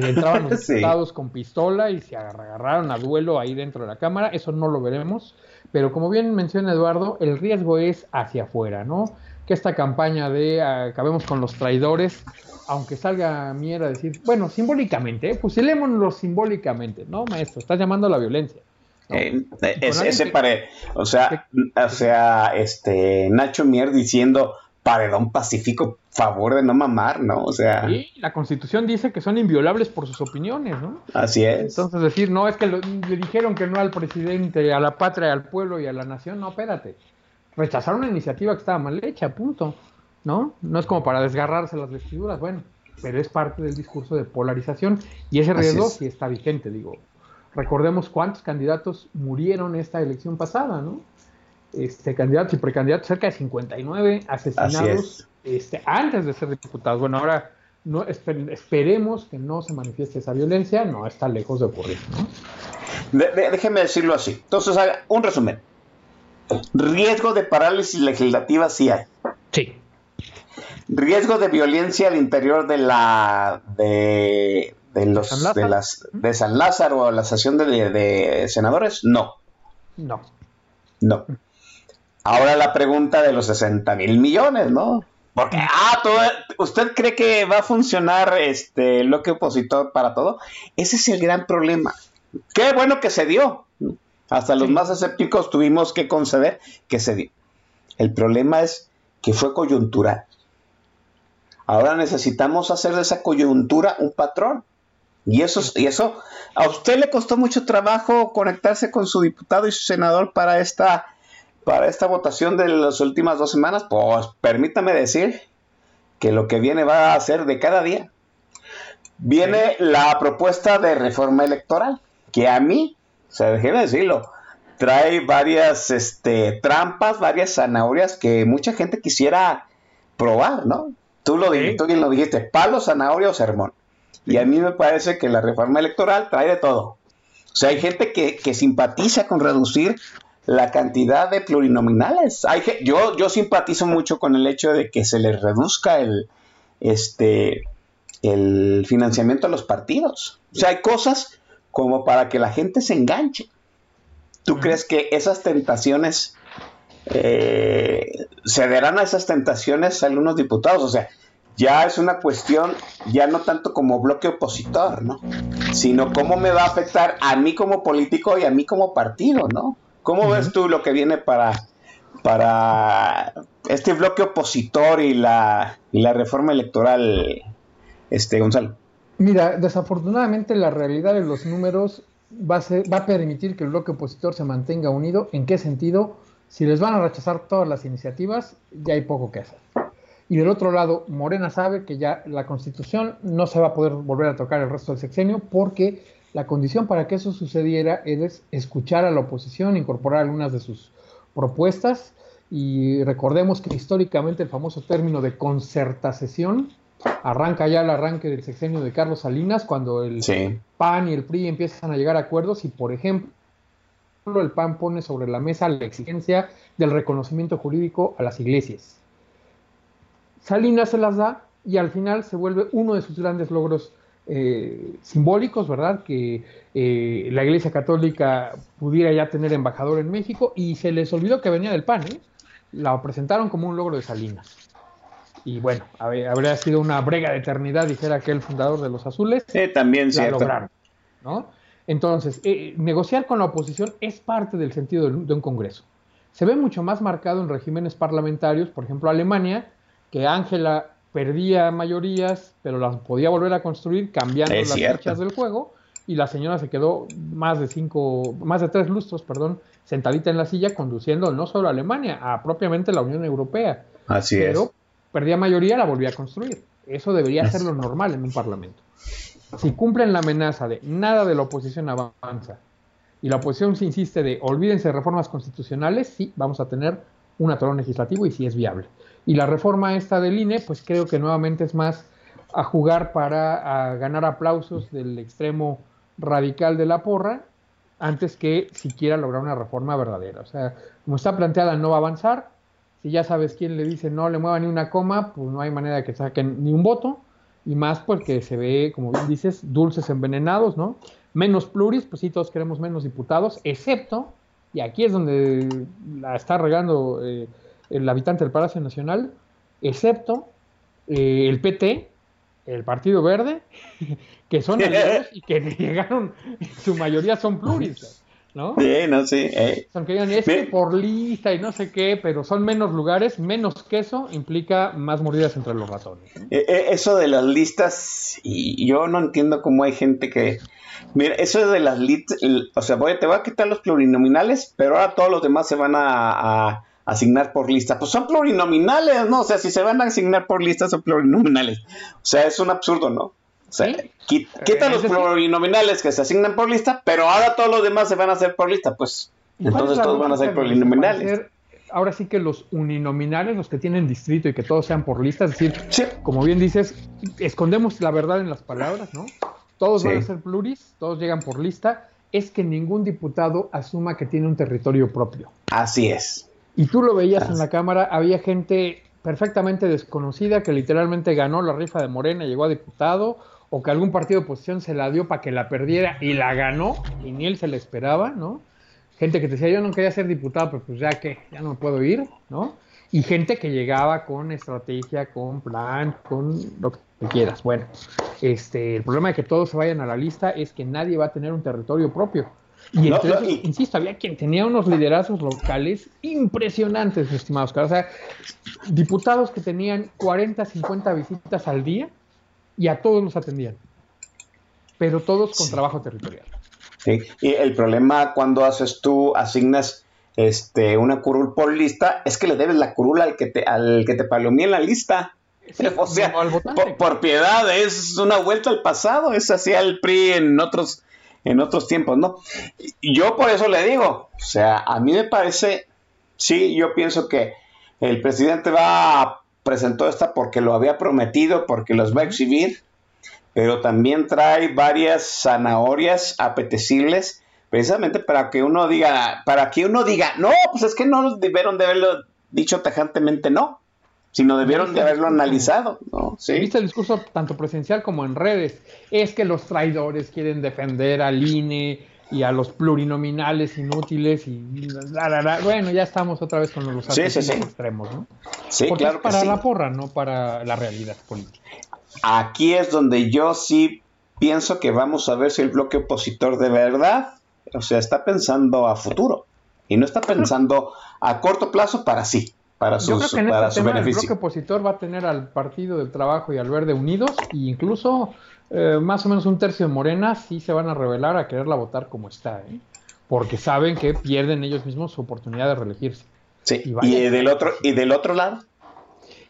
que entraban <laughs> los Sí. diputados con pistola y se agarraron a duelo ahí dentro de la Cámara, eso no lo veremos, pero como bien menciona Eduardo, el riesgo es hacia afuera, ¿no? Que esta campaña de ah, acabemos con los traidores, aunque salga Mier a decir, bueno, simbólicamente, ¿eh? fusilémonos simbólicamente, ¿no, maestro? Estás llamando a la violencia. ¿no? Eh, ese, alguien ese que- pare, o sea, o sea, este Nacho Mier diciendo paredón pacífico, favor de no mamar, ¿no? O sea, Sí, la Constitución dice que son inviolables por sus opiniones, ¿no? así es. Entonces decir, no, es que lo- le dijeron que no al presidente, a la patria, al pueblo y a la nación, no, espérate. Rechazaron una iniciativa que estaba mal hecha, punto. ¿No? No es como para desgarrarse las vestiduras, bueno, pero es parte del discurso de polarización y ese riesgo es. sí está vigente, digo. Recordemos cuántos candidatos murieron esta elección pasada, ¿no? Este, candidatos y precandidatos, cerca de 59 asesinados este, antes de ser diputados. Bueno, ahora no, esper- esperemos que no se manifieste esa violencia, no está lejos de ocurrir. ¿no? De- de- déjeme decirlo así. Entonces, haga un resumen. Riesgo de parálisis legislativa sí hay. Sí. Riesgo de violencia al interior de la de, de los ¿San Lázaro? de las de San Lázaro o la sesión de, de senadores, no, No. no. Ahora la pregunta de los 60 mil millones, ¿no? Porque, ah, todo- ¿usted cree que va a funcionar este bloque opositor para todo? Ese es el gran problema. Qué bueno que se dio. Hasta los Sí. más escépticos tuvimos que conceder que se dio. El problema es que fue coyuntural. Ahora necesitamos hacer de esa coyuntura un patrón. Y eso, y eso, a usted le costó mucho trabajo conectarse con su diputado y su senador para esta, para esta votación de las últimas dos semanas. Pues permítame decir que lo que viene va a ser de cada día. Viene la propuesta de reforma electoral, que a mí, o sea, déjeme decirlo, trae varias este, trampas, varias zanahorias que mucha gente quisiera probar, ¿no? Tú, lo, di- Sí. tú bien lo dijiste, palo, zanahoria o sermón. Y a mí me parece que la reforma electoral trae de todo. O sea, hay gente que, que simpatiza con reducir la cantidad de plurinominales. Hay, yo, yo simpatizo mucho con el hecho de que se les reduzca el, este, el financiamiento a los partidos. O sea, hay cosas como para que la gente se enganche. ¿Tú crees que esas tentaciones eh, cederán a esas tentaciones algunos diputados? O sea, ya es una cuestión, ya no tanto como bloque opositor, ¿no? Sino cómo me va a afectar a mí como político y a mí como partido, ¿no? ¿Cómo ves tú lo que viene para, para este bloque opositor y la, y la reforma electoral, este Gonzalo? Mira, desafortunadamente la realidad de los números va a, ser, va a permitir que el bloque opositor se mantenga unido. ¿En qué sentido? Si les van a rechazar todas las iniciativas, ya hay poco que hacer. Y del otro lado, Morena sabe que ya la constitución no se va a poder volver a tocar el resto del sexenio porque la condición para que eso sucediera es escuchar a la oposición, incorporar algunas de sus propuestas y recordemos que históricamente el famoso término de concertación arranca ya el arranque del sexenio de Carlos Salinas cuando el PAN y el PRI empiezan a llegar a acuerdos y por ejemplo el PAN pone sobre la mesa la exigencia del reconocimiento jurídico a las iglesias. Salinas se las da y al final se vuelve uno de sus grandes logros eh, simbólicos, ¿verdad? Que eh, la Iglesia Católica pudiera ya tener embajador en México y se les olvidó que venía del PAN, ¿eh? La presentaron como un logro de Salinas. Y bueno, habría sido una brega de eternidad, dijera aquel fundador de los azules. Sí, también la lograron, ¿no? Entonces, negociar con la oposición es parte del sentido de un Congreso. Se ve mucho más marcado en regímenes parlamentarios, por ejemplo, Alemania, que Ángela perdía mayorías, pero las podía volver a construir cambiando las fichas del juego y la señora se quedó más de cinco, más de tres lustros, perdón, sentadita en la silla conduciendo no solo a Alemania, a propiamente la Unión Europea. Así pero perdía mayoría, la volvía a construir. Eso debería ser lo normal en un parlamento. Si cumplen la amenaza de nada de la oposición avanza y la oposición se insiste de olvídense de reformas constitucionales, sí, vamos a tener un atorón legislativo y sí es viable. Y la reforma esta del INE, pues creo que nuevamente es más a jugar para ganar aplausos del extremo radical de la porra antes que siquiera lograr una reforma verdadera. O sea, como está planteada, no va a avanzar. Si ya sabes quién le dice no le mueva ni una coma, pues no hay manera de que saquen ni un voto. Y más porque se ve, como bien dices, dulces envenenados, ¿no? Menos pluris, pues sí, todos queremos menos diputados, excepto, y aquí es donde la está regando eh, el habitante del Palacio Nacional, excepto eh, el PT, el Partido Verde, <laughs> que son aliados y que <laughs> llegaron, su mayoría son pluris, ¿no? Sí, no, sí. Eh. Son que digan, es por lista y no sé qué, pero son menos lugares, menos queso, implica más mordidas entre los ratones. Eh, eso de las listas, y yo no entiendo cómo hay gente que... Mira, eso de las listas, o sea, voy, te voy a quitar los plurinominales, pero ahora todos los demás se van a asignar por lista. Pues son plurinominales, ¿no? O sea, si se van a asignar por lista, son plurinominales. O sea, es un absurdo, ¿no? O sea, quita, los plurinominales que se asignan por lista, pero ahora todos los demás se van a hacer por lista, pues. Entonces todos van a ser plurinominales. Ahora sí que los uninominales, los que tienen distrito y que todos sean por lista, es decir, como bien dices, escondemos la verdad en las palabras, ¿no? Todos van a ser pluris, todos llegan por lista, es que ningún diputado asuma que tiene un territorio propio. Así es. Y tú lo veías en la cámara, había gente perfectamente desconocida que literalmente ganó la rifa de Morena, llegó a diputado, o que algún partido de oposición se la dio para que la perdiera y la ganó, y ni él se la esperaba, ¿no? Gente que te decía, yo no quería ser diputado, pero pues ya que, ya no puedo ir, ¿no? Y gente que llegaba con estrategia, con plan, con lo que quieras. Bueno, este, el problema de que todos se vayan a la lista es que nadie va a tener un territorio propio. Y, insisto, había quien tenía unos liderazgos locales impresionantes, estimados. O sea, diputados que tenían 40, 50 visitas al día y a todos los atendían. Pero todos con trabajo territorial. Sí, y el problema cuando haces tú, asignas este, una curul por lista, es que le debes la curul al que te, al que te palomía en la lista. <laughs> o sea, por, por, piedad, es una vuelta al pasado, es así el PRI en otros en otros tiempos, ¿no? Yo por eso le digo, o sea, a mí me parece, sí, yo pienso que el presidente va presentó esta porque lo había prometido, porque los va a exhibir, pero también trae varias zanahorias apetecibles, precisamente para que uno diga, para que uno diga, no, pues es que no debieron de haberlo dicho tajantemente no. Sino debieron de haberlo analizado, ¿no? Sí. Viste el discurso tanto presencial como en redes. Es que los traidores quieren defender al INE y a los plurinominales inútiles y la, la, la. bueno, ya estamos otra vez con los Sí, sí, sí. extremos, ¿no? Sí, Porque claro es para la porra, no para la realidad política. Aquí es donde yo sí pienso que vamos a ver si el bloque opositor de verdad, o sea, está pensando a futuro y no está pensando a corto plazo para sí, para, Yo creo sus, que en para este su tema el bloque beneficio. opositor va a tener al Partido del Trabajo y al Verde unidos e incluso eh, más o menos un tercio de Morena sí se van a revelar a quererla votar como está, ¿eh? porque saben que pierden ellos mismos su oportunidad de reelegirse. Sí, y Y del otro y del otro lado,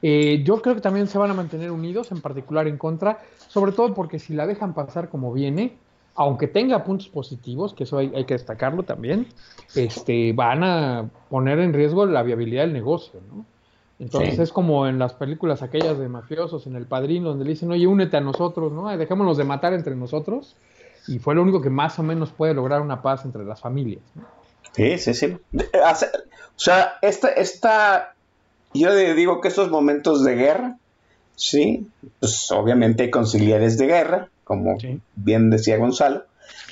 Eh, yo creo que también se van a mantener unidos, en particular en contra, sobre todo porque si la dejan pasar como viene, aunque tenga puntos positivos, que eso hay, hay que destacarlo también, este, van a poner en riesgo la viabilidad del negocio, ¿no? Entonces Sí. es como en las películas aquellas de mafiosos, en El Padrino, donde le dicen, oye, únete a nosotros, ¿no? Dejémonos de matar entre nosotros. Y fue lo único que más o menos puede lograr una paz entre las familias. ¿no? Sí, sí, sí. O sea, esta, esta, yo digo que estos momentos de guerra, sí, pues obviamente hay conciliares de guerra, como Sí. bien decía Gonzalo,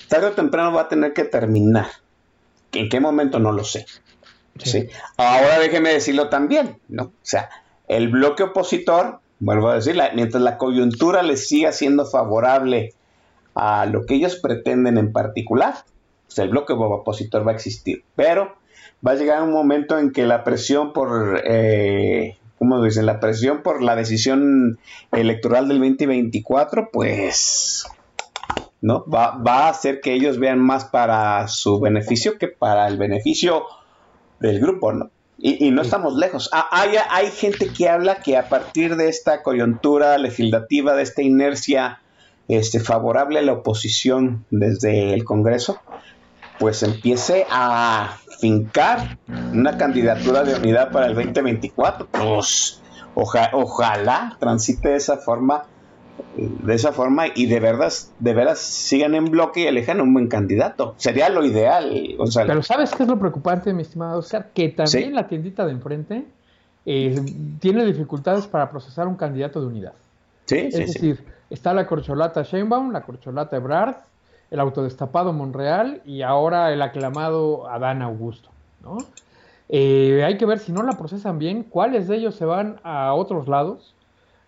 tarde o temprano va a tener que terminar. ¿En qué momento? No lo sé. Sí. Ahora déjeme decirlo también, ¿no? O sea, el bloque opositor, vuelvo a decir, la- mientras la coyuntura les siga siendo favorable a lo que ellos pretenden en particular, pues el bloque opositor va a existir. Pero va a llegar un momento en que la presión por, eh, ¿cómo dicen? La presión por la decisión electoral del 2024, pues, ¿no? Va, va a hacer que ellos vean más para su beneficio que para el beneficio del grupo, ¿no? Y, y no estamos lejos. Ah, hay, hay gente que habla que a partir de esta coyuntura legislativa, de esta inercia este, favorable a la oposición desde el Congreso, pues empiece a fincar una candidatura de unidad para el 2024. Pues oja- ojalá transite de esa forma, de esa forma y de verdad, de veras sigan en bloque y elijan un buen candidato. Sería lo ideal, Gonzalo. Pero ¿sabes qué es lo preocupante, mi estimado Oscar? Que también Sí. la tiendita de enfrente eh, tiene dificultades para procesar un candidato de unidad. sí, Es sí. decir, está la corcholata Sheinbaum, la corcholata Ebrard, el autodestapado Monreal y ahora el aclamado Adán Augusto, ¿no? Eh, hay que ver si no la procesan bien, cuáles de ellos se van a otros lados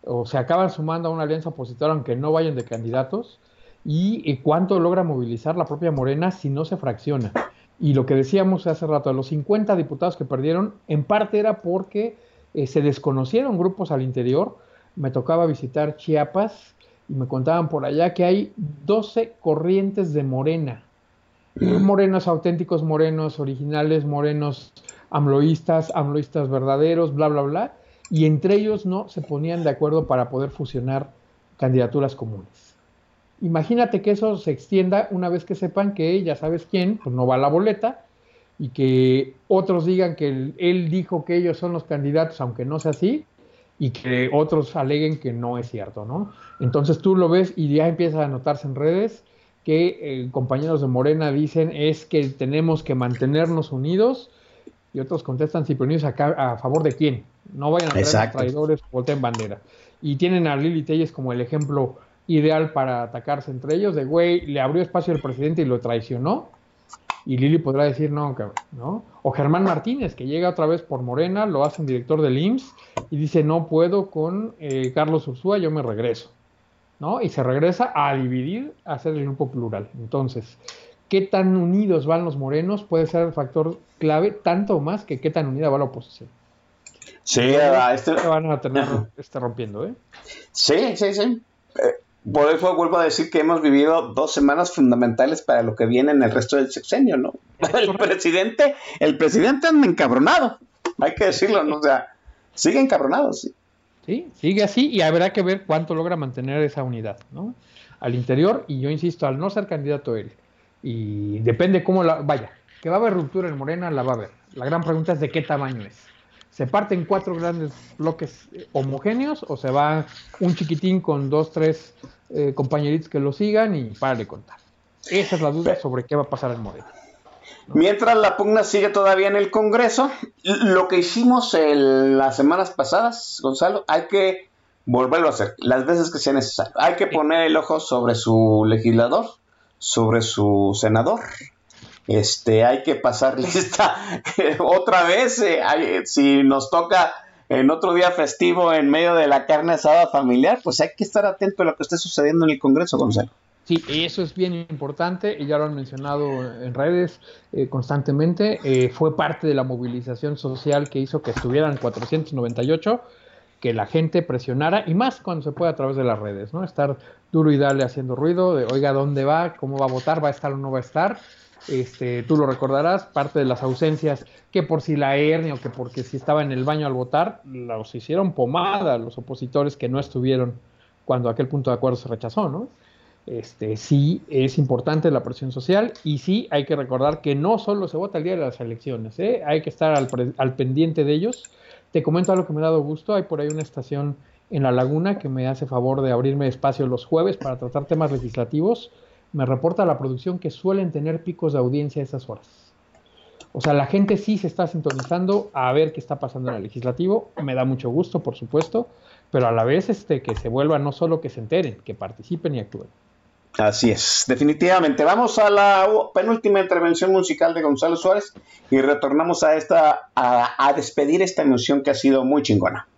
o se acaban sumando a una alianza opositora aunque no vayan de candidatos y, cuánto logra movilizar la propia Morena si no se fracciona. Y lo que decíamos hace rato, de los 50 diputados que perdieron, en parte era porque eh, se desconocieron grupos al interior. Me tocaba visitar Chiapas y me contaban por allá que hay 12 corrientes de Morena. Morenos auténticos, morenos originales, morenos amloístas, amloístas verdaderos, bla, bla, bla. Y entre ellos no se ponían de acuerdo para poder fusionar candidaturas comunes. Imagínate que eso se extienda una vez que sepan que ya sabes quién, pues no va a la boleta, y que otros digan que él, él dijo que ellos son los candidatos, aunque no sea así, y que otros aleguen que no es cierto, ¿no? Entonces tú lo ves y ya empieza a notarse en redes que eh, compañeros de Morena dicen es que tenemos que mantenernos unidos y otros contestan si pero unidos a, a favor de quién. No vayan a Exacto. traidores, volteen bandera. Y tienen a Lili Telles como el ejemplo ideal para atacarse entre ellos, de güey, le abrió espacio al presidente y lo traicionó. Y Lili podrá decir no, cabrón, ¿no? O Germán Martínez, que llega otra vez por Morena, lo hace un director del IMSS y dice no puedo con eh, Carlos Ursúa, yo me regreso. ¿no? Y se regresa a dividir, a hacer el grupo plural. Entonces, ¿qué tan unidos van los morenos? Puede ser el factor clave, tanto más que qué tan unida va la oposición. Sí, a este- Se van a tener este rompiendo, ¿eh? sí, sí, sí. Por eso vuelvo a decir que hemos vivido dos semanas fundamentales para lo que viene en el resto del sexenio, ¿no? <laughs> El presidente, el presidente anda encabronado, hay que decirlo, ¿no? O sea, sigue encabronado, sí. ¿Sí? Sigue así y habrá que ver cuánto logra mantener esa unidad, ¿no? Al interior, y yo insisto, al no ser candidato él, y depende cómo la. Vaya, que va a haber ruptura en Morena, la va a haber. La gran pregunta es de qué tamaño es. ¿Se parten cuatro grandes bloques homogéneos o se va un chiquitín con dos, tres eh, compañeritos que lo sigan y para de contar? Esa es la duda sobre qué va a pasar en Morena. Mientras la pugna sigue todavía en el Congreso, lo que hicimos en las semanas pasadas, Gonzalo, hay que volverlo a hacer las veces que sea necesario. Hay que poner el ojo sobre su legislador, sobre su senador. Este, hay que pasar <laughs> lista otra vez. Eh, si nos toca en otro día festivo en medio de la carne asada familiar, pues hay que estar atento a lo que esté sucediendo en el Congreso, Gonzalo. Sí, eso es bien importante, y ya lo han mencionado en redes eh, constantemente, eh, fue parte de la movilización social que hizo que estuvieran 498, que la gente presionara, y más cuando se puede a través de las redes, ¿no? Estar duro y darle haciendo ruido, de oiga, ¿dónde va? ¿Cómo va a votar? ¿Va a estar o no va a estar? Este, tú lo recordarás, parte de las ausencias, que por si la hernia o que porque si estaba en el baño al votar, los hicieron pomada los opositores que no estuvieron cuando aquel punto de acuerdo se rechazó, ¿no? Este, sí es importante la presión social y sí hay que recordar que no solo se vota el día de las elecciones, ¿eh? hay que estar al, pendiente de ellos. Te comento algo que me ha dado gusto, hay por ahí una estación en La Laguna que me hace favor de abrirme espacio los jueves para tratar temas legislativos. Me reporta la producción que suelen tener picos de audiencia a esas horas. O sea, la gente sí se está sintonizando a ver qué está pasando en el legislativo. Me da mucho gusto, por supuesto, pero a la vez este, que se vuelva no solo que se enteren, que participen y actúen. Así es, definitivamente. Vamos a la penúltima intervención musical de Gonzalo Suárez y retornamos a esta a, despedir esta emoción que ha sido muy chingona.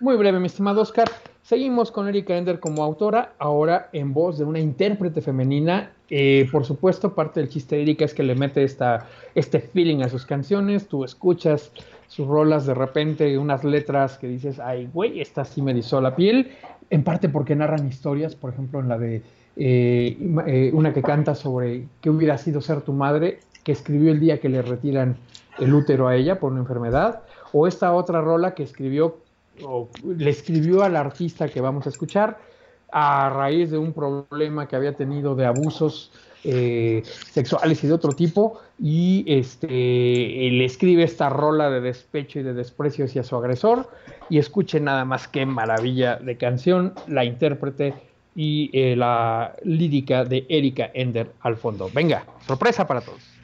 Muy breve, mi estimado Oscar. Seguimos con Erika Ender como autora, ahora en voz de una intérprete femenina. Eh, por supuesto, parte del chiste de Erika es que le mete esta, este feeling a sus canciones. Tú escuchas sus rolas de repente, unas letras que dices, ay, güey, esta sí me disó la piel. En parte porque narran historias, por ejemplo, en la de eh, eh, una que canta sobre qué hubiera sido ser tu madre, que escribió el día que le retiran el útero a ella por una enfermedad, o esta otra rola que escribió, o le escribió al artista que vamos a escuchar a raíz de un problema que había tenido de abusos eh, sexuales y de otro tipo, y este, le escribe esta rola de despecho y de desprecio hacia su agresor, y escuche nada más qué maravilla de canción, la intérprete y eh, la lírica de Erika Ender al fondo. Venga, sorpresa para todos.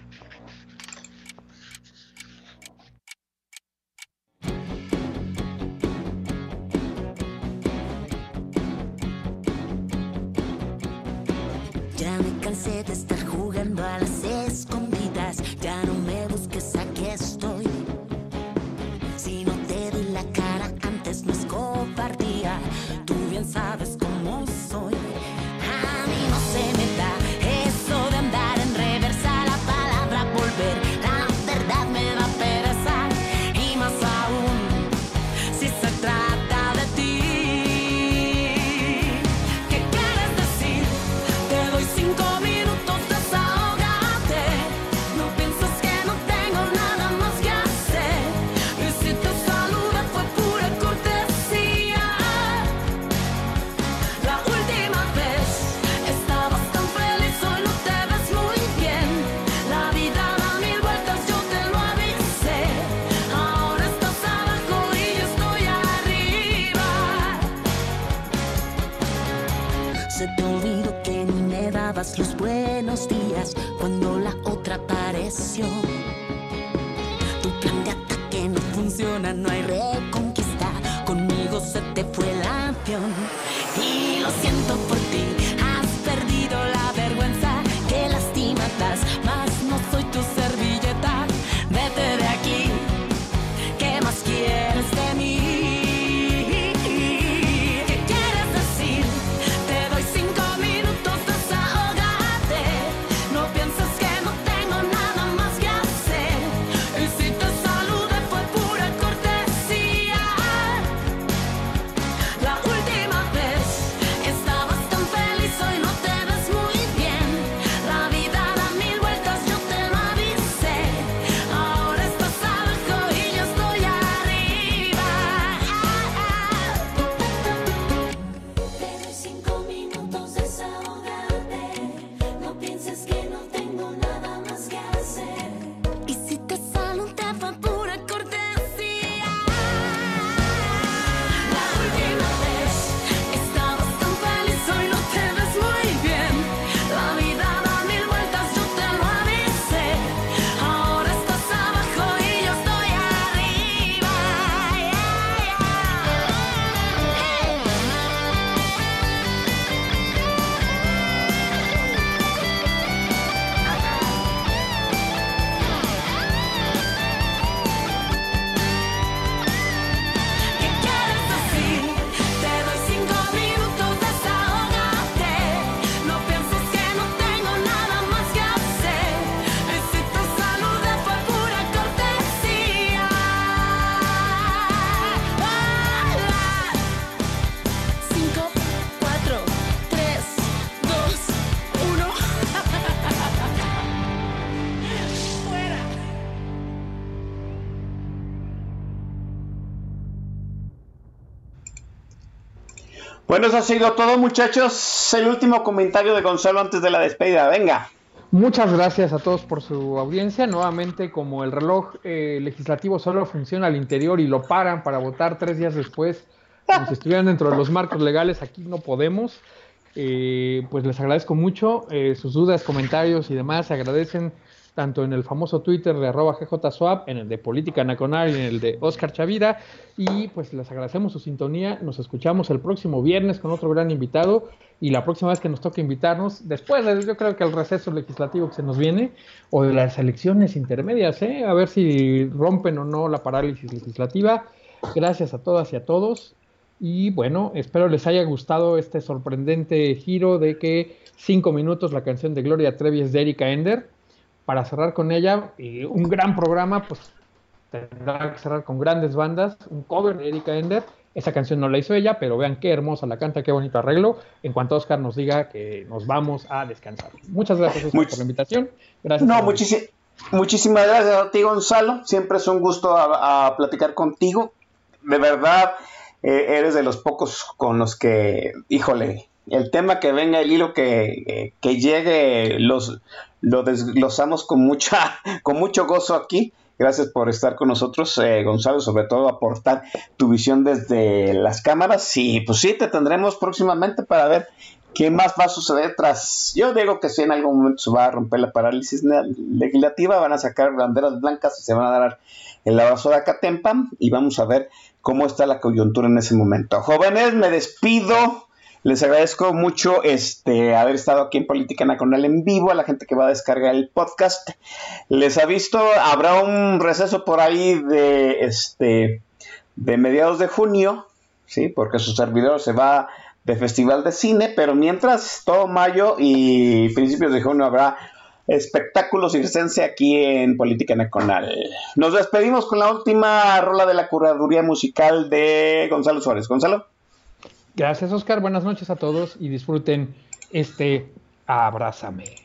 Bueno, eso ha sido todo, muchachos. El último comentario de Gonzalo antes de la despedida. Venga. Muchas gracias a todos por su audiencia. Nuevamente, como el reloj eh, legislativo solo funciona al interior y lo paran para votar tres días después, como si estuvieran dentro de los marcos legales, aquí no podemos. Eh, pues les agradezco mucho eh, sus dudas, comentarios y demás. Se agradecen tanto en el famoso Twitter de arroba GJSwap, en el de Política Nacional y en el de Oscar Chavira. Y pues les agradecemos su sintonía. Nos escuchamos el próximo viernes con otro gran invitado. Y la próxima vez que nos toque invitarnos, después de, yo creo que el receso legislativo que se nos viene, o de las elecciones intermedias, ¿eh? a ver si rompen o no la parálisis legislativa. Gracias a todas y a todos. Y bueno, espero les haya gustado este sorprendente giro de que cinco minutos la canción de Gloria Trevi es de Erika Ender para cerrar con ella, y un gran programa, pues tendrá que cerrar con grandes bandas, un cover de Erika Ender. Esa canción no la hizo ella, pero vean qué hermosa la canta, qué bonito arreglo. En cuanto Oscar nos diga que nos vamos a descansar. Muchas gracias por la invitación. Gracias. No, muchísimas gracias a ti, Gonzalo. Siempre es un gusto a, platicar contigo. De verdad, eh, eres de los pocos con los que, híjole, el tema que venga, el hilo que, que llegue, los, lo desglosamos con, mucha, <laughs> con mucho gozo aquí. Gracias por estar con nosotros, eh, Gonzalo, sobre todo aportar tu visión desde las cámaras. Y pues sí, te tendremos próximamente para ver qué más va a suceder tras. Yo digo que si en algún momento se va a romper la parálisis legislativa, van a sacar banderas blancas y se van a dar el abrazo de Acatempa y vamos a ver cómo está la coyuntura en ese momento. Jóvenes, me despido. Les agradezco mucho este, haber estado aquí en Política Nacional en vivo, a la gente que va a descargar el podcast. Les ha visto, habrá un receso por ahí de, este, de mediados de junio, ¿sí? porque su servidor se va de Festival de Cine, pero mientras todo mayo y principios de junio habrá espectáculos y presencia aquí en Política Nacional. Nos despedimos con la última rola de la curaduría musical de Gonzalo Suárez. Gonzalo. Gracias, Oscar. Buenas noches a todos y disfruten este Abrázame.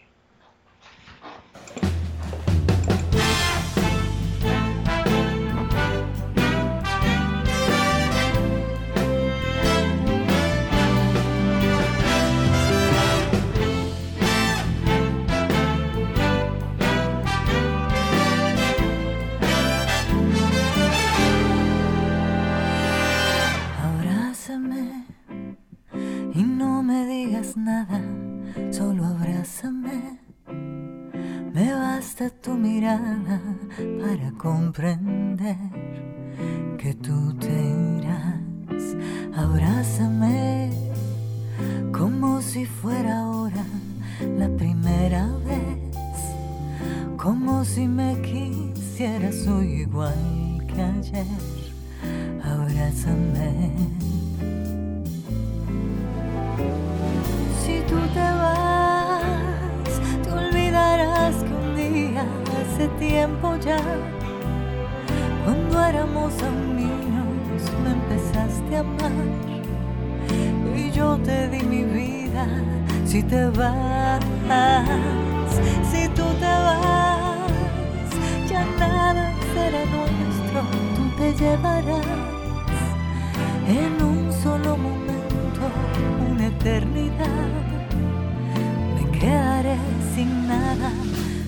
Nada, solo abrázame. Me basta tu mirada para comprender que tú te irás. Abrázame como si fuera ahora la primera vez. Como si me quisieras hoy igual que ayer. Abrázame tiempo ya, cuando éramos niños, me empezaste a amar. Y yo te di mi vida, si te vas, si tú te vas, ya nada será nuestro, tú te llevarás en un solo momento una eternidad quedaré sin nada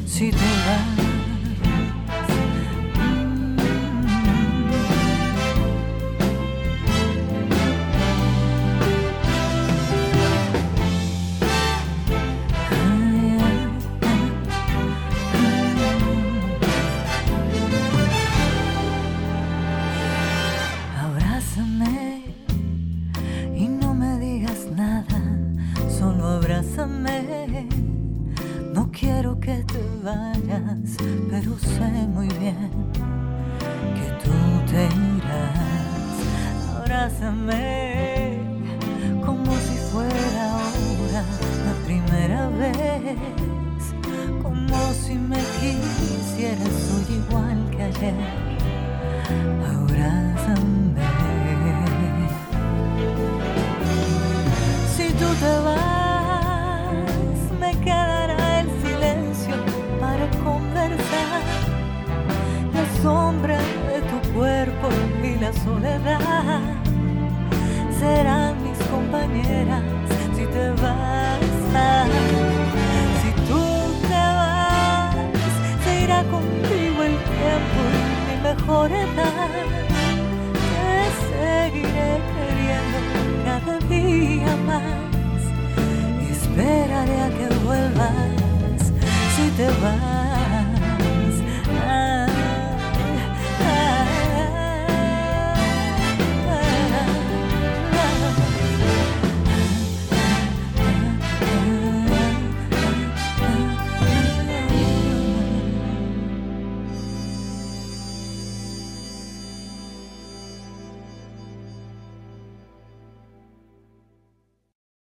si te vas.